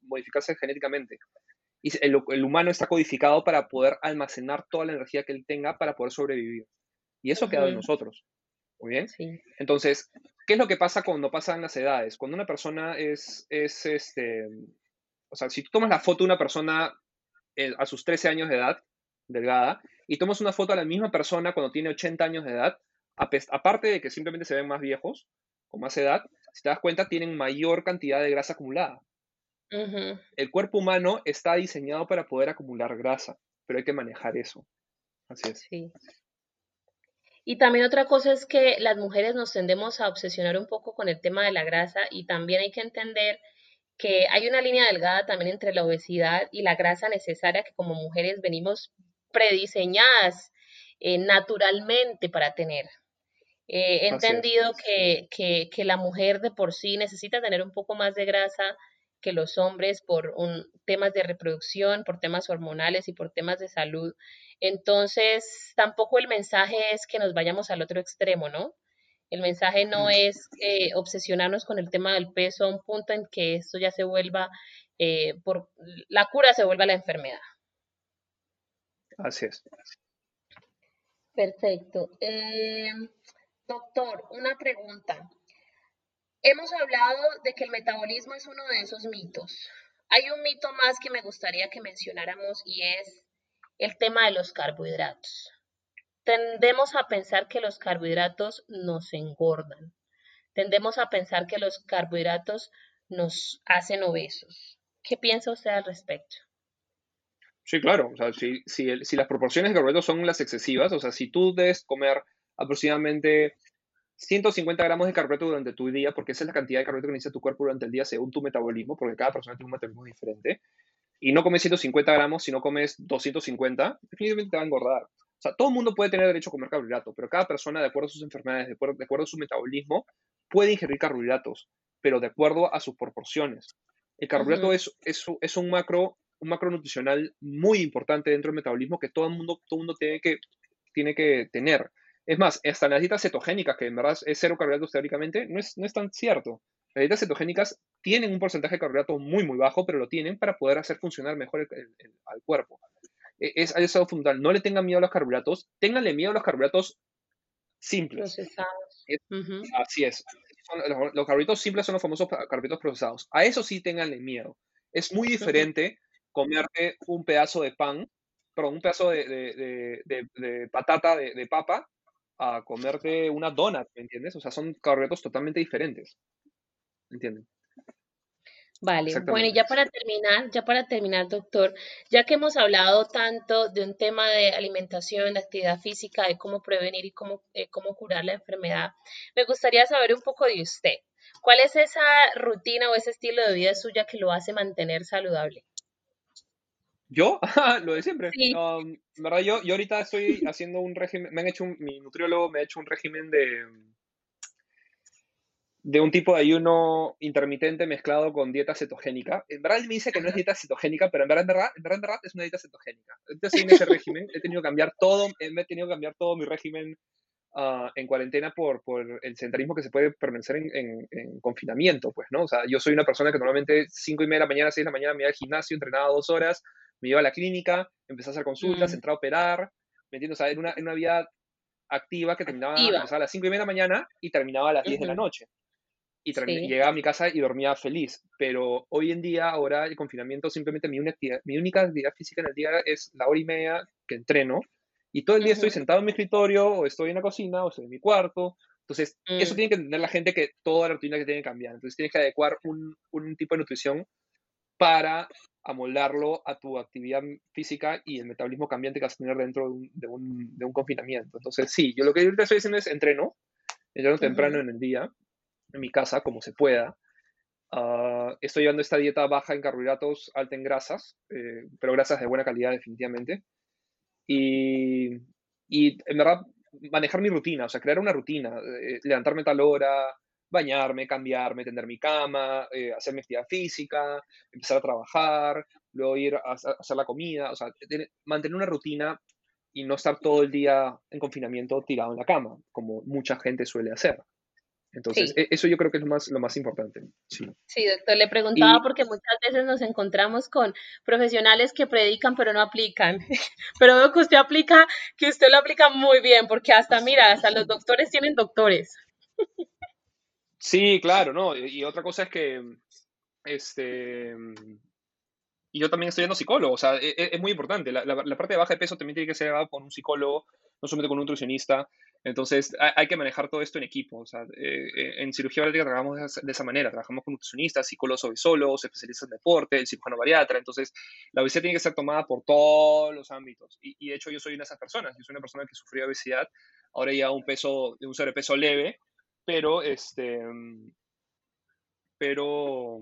modificarse genéticamente. Y el, humano está codificado para poder almacenar toda la energía que él tenga para poder sobrevivir. Y eso queda en nosotros. Muy bien. Sí. Entonces, ¿qué es lo que pasa cuando pasan las edades? Cuando una persona es, es este, o sea, si tú tomas la foto de una persona eh, a sus 13 años de edad, delgada, y tomas una foto a la misma persona cuando tiene 80 años de edad, aparte de que simplemente se ven más viejos, con más edad, si te das cuenta, tienen mayor cantidad de grasa acumulada. El cuerpo humano está diseñado para poder acumular grasa, pero hay que manejar eso. Así es. Sí. Y también otra cosa es que las mujeres nos tendemos a obsesionar un poco con el tema de la grasa y también hay que entender que hay una línea delgada también entre la obesidad y la grasa necesaria que como mujeres venimos prediseñadas eh, naturalmente para tener. Eh, he entendido que, que, la mujer de por sí necesita tener un poco más de grasa que los hombres por un, temas de reproducción, por temas hormonales y por temas de salud. Entonces, tampoco el mensaje es que nos vayamos al otro extremo, ¿no? El mensaje no es eh, obsesionarnos con el tema del peso a un punto en que esto ya se vuelva, eh, por la cura se vuelva la enfermedad. Así es. Perfecto. Eh, doctor, una pregunta. Hemos hablado de que el metabolismo es uno de esos mitos. Hay un mito más que me gustaría que mencionáramos y es el tema de los carbohidratos tendemos a pensar que los carbohidratos nos engordan. Tendemos a pensar que los carbohidratos nos hacen obesos. ¿Qué piensa usted al respecto? Sí, claro. O sea, si, si, las proporciones de carbohidratos son las excesivas, o sea, si tú debes comer aproximadamente 150 gramos de carbohidrato durante tu día, porque esa es la cantidad de carbohidrato que necesita tu cuerpo durante el día según tu metabolismo, porque cada persona tiene un metabolismo diferente, y no comes 150 gramos, si no comes 250, definitivamente te va a engordar. Sea, todo el mundo puede tener derecho a comer carbohidratos, pero cada persona, de acuerdo a sus enfermedades, de acuerdo, a su metabolismo, puede ingerir carbohidratos, pero de acuerdo a sus proporciones. El carbohidrato es, es, un, macro, un macronutricional muy importante dentro del metabolismo que todo el mundo, todo mundo tiene, que, tiene que tener. Es más, hasta las dietas cetogénicas, que en verdad es cero carbohidratos teóricamente, no es, no es tan cierto. Las dietas cetogénicas tienen un porcentaje de carbohidratos muy, muy bajo, pero lo tienen para poder hacer funcionar mejor al cuerpo. E, es, es algo fundamental. No le tengan miedo a los carbohidratos, ténganle miedo a los carbohidratos simples. Procesados. Así es. los, carbohidratos simples son los famosos carbohidratos procesados. A eso sí ténganle miedo. Es muy diferente comerte un pedazo de pan, perdón, un pedazo de, de patata, de, papa, a comerte una donut, ¿me entiendes? O sea, son carbohidratos totalmente diferentes. ¿Entienden? Vale, bueno, y ya para terminar, ya para terminar, doctor, ya que hemos hablado tanto de un tema de alimentación, de actividad física, de cómo prevenir y cómo, eh, cómo curar la enfermedad, me gustaría saber un poco de usted. ¿Cuál es esa rutina o ese estilo de vida suya que lo hace mantener saludable? ¿Yo? lo de siempre. Um, ¿verdad? Yo, yo ahorita estoy haciendo un régimen, me han hecho mi nutriólogo me ha hecho un régimen de, de un tipo de ayuno intermitente mezclado con dieta cetogénica. En verdad él me dice que no es dieta cetogénica, pero en verdad, en verdad, en verdad, es una dieta cetogénica. Entonces, en ese régimen he tenido que cambiar todo, he tenido que cambiar todo mi régimen uh, en cuarentena por, por, el sedentarismo que se puede permanecer en, en, confinamiento, pues, ¿no? O sea, yo soy una persona que normalmente 5 y media de la mañana, 6 de la mañana me iba al gimnasio, entrenaba dos horas, me iba a la clínica, empecé a hacer consultas, mm. entré a operar, ¿me entiendes? O sea, en una, en una vida activa que terminaba a las 5 y media de la mañana y terminaba a las 10 de la noche y llegaba a mi casa y dormía feliz. Pero hoy en día, ahora el confinamiento, simplemente mi, mi única actividad física en el día es la hora y media que entreno. Y todo el día estoy sentado en mi escritorio, o estoy en la cocina, o estoy en mi cuarto. Entonces, eso mm. tiene que entender la gente que toda la rutina que tiene que cambiar. Entonces, tienes que adecuar un, un tipo de nutrición para amoldarlo a tu actividad física y el metabolismo cambiante que vas a tener dentro de un, de un, de un confinamiento. Entonces, sí, yo lo que ahorita estoy haciendo es entreno, entreno temprano en el día, en mi casa como se pueda. Ah, estoy llevando esta dieta baja en carbohidratos, alta en grasas, eh, pero grasas de buena calidad definitivamente. Y, y, en verdad manejar mi rutina, o sea, crear una rutina, eh, levantarme tal hora, bañarme, cambiarme, tender mi cama, eh, hacer mi actividad física, empezar a trabajar, luego ir a, a hacer la comida, o sea, mantener una rutina y no estar todo el día en confinamiento tirado en la cama, como mucha gente suele hacer. Entonces, e, eso yo creo que es lo más, lo más importante. Sí. sí, doctor, le preguntaba porque muchas veces nos encontramos con profesionales que predican pero no aplican. pero veo que usted aplica, que usted lo aplica muy bien, porque hasta, mira, hasta los doctores tienen doctores. sí, claro, ¿no? Y otra cosa es que, este, y yo también estoy yendo psicólogo, o sea, es, e, es muy importante. La, la, parte de baja de peso también tiene que ser con un psicólogo, no solamente con un nutricionista. Entonces, hay que manejar todo esto en equipo. O sea, eh, eh, en cirugía bariátrica trabajamos de esa manera. Trabajamos con nutricionistas, psicólogos solos, especialistas en deporte, el cirujano bariatra. Entonces, la obesidad tiene que ser tomada por todos los ámbitos. Y, de hecho, yo soy una de esas personas. Yo soy una persona que sufrió obesidad. Ahora ya un peso, un sobrepeso leve, pero este, pero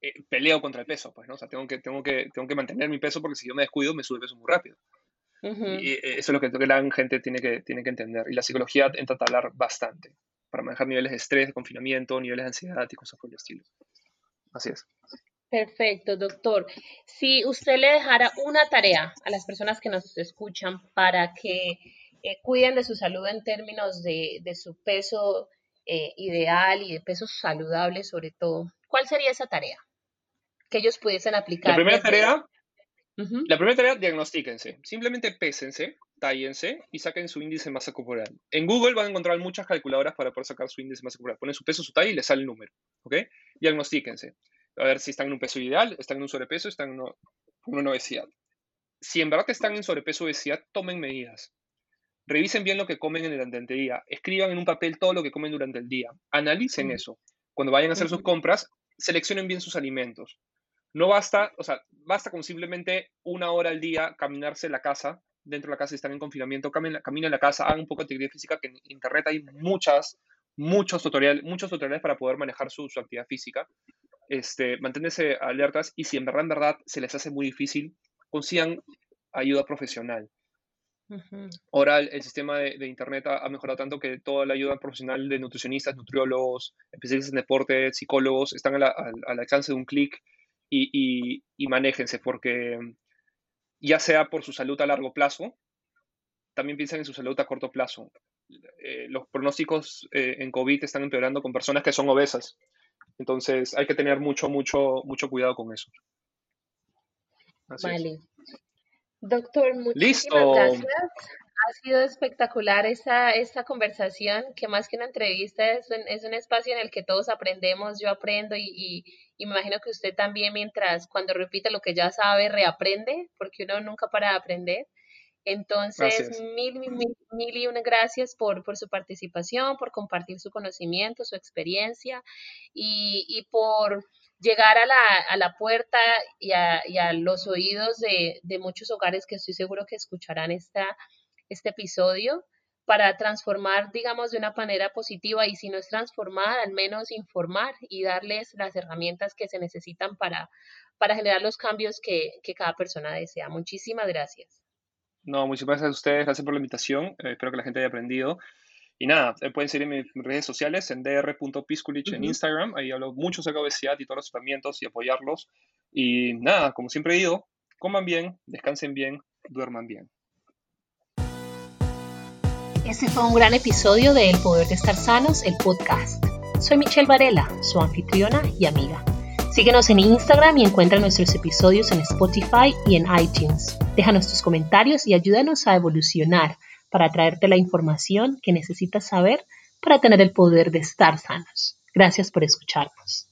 eh, peleo contra el peso, pues, ¿no? O sea, tengo que, tengo, que, tengo que mantener mi peso porque si yo me descuido, me sube peso muy rápido. Y eh, eso es lo que la gente tiene que, tiene que entender. Y la psicología entra a hablar bastante para manejar niveles de estrés, de confinamiento, niveles de ansiedad y cosas por el estilo. Así es. Perfecto, doctor. Si usted le dejara una tarea a las personas que nos escuchan para que eh, cuiden de su salud en términos de, de su peso eh, ideal y de peso saludable sobre todo, ¿cuál sería esa tarea? Que ellos pudiesen aplicar. La primera tarea la primera tarea, diagnostíquense. Simplemente pésense, tállense y saquen su índice de masa corporal. En Google van a encontrar muchas calculadoras para poder sacar su índice de masa corporal. Ponen su peso, su talla y les sale el número. ¿Ok? Diagnostíquense. A ver si están en un peso ideal, están en un sobrepeso, están en una obesidad. Si en verdad están en sobrepeso o obesidad, tomen medidas. Revisen bien lo que comen durante el día. Escriban en un papel todo lo que comen durante el día. Analicen eso. Cuando vayan a hacer sus compras, seleccionen bien sus alimentos. No basta, o sea, basta con simplemente una hora al día caminarse la casa, dentro de la casa están en confinamiento, caminen, en la casa, hagan un poco de actividad física, que en internet hay muchas, muchos tutoriales, muchos tutoriales para poder manejar su, actividad física. Este, manténganse alertas y si en verdad, en verdad se les hace muy difícil, consigan ayuda profesional. Ahora el, sistema de, Internet ha, mejorado tanto que toda la ayuda profesional de nutricionistas, nutriólogos, especialistas en deporte, psicólogos, están al alcance de un clic y, y, manéjense porque ya sea por su salud a largo plazo, también piensen en su salud a corto plazo. Eh, los pronósticos eh, en COVID están empeorando con personas que son obesas. Entonces hay que tener mucho, mucho, mucho cuidado con eso. vale. Doctor, muchísimas gracias. Ha sido espectacular esta, esta conversación, que más que una entrevista es un, es un espacio en el que todos aprendemos, yo aprendo y, y, me imagino que usted también mientras cuando repite lo que ya sabe, reaprende, porque uno nunca para de aprender. Entonces, mil, mil, mil, y una gracias por, por, su participación, por compartir su conocimiento, su experiencia y, y por llegar a la, a la puerta y a, y a los oídos de, de, muchos hogares que estoy seguro que escucharán esta, este episodio para transformar, digamos, de una manera positiva y si no es transformar, al menos informar y darles las herramientas que se necesitan para, para generar los cambios que, que cada persona desea. Muchísimas gracias. No, muchísimas gracias a ustedes, gracias por la invitación. Eh, espero que la gente haya aprendido. Y nada, eh, pueden seguirme en mis redes sociales en dr.piskulich en Instagram. Ahí hablo mucho sobre obesidad y todos los tratamientos y apoyarlos. Y nada, como siempre digo, coman bien, descansen bien, duerman bien. Este fue un gran episodio de El Poder de Estar Sanos, el podcast. Soy Michelle Varela, su anfitriona y amiga. Síguenos en Instagram y encuentra nuestros episodios en Spotify y en iTunes. Déjanos tus comentarios y ayúdanos a evolucionar para traerte la información que necesitas saber para tener el poder de estar sanos. Gracias por escucharnos.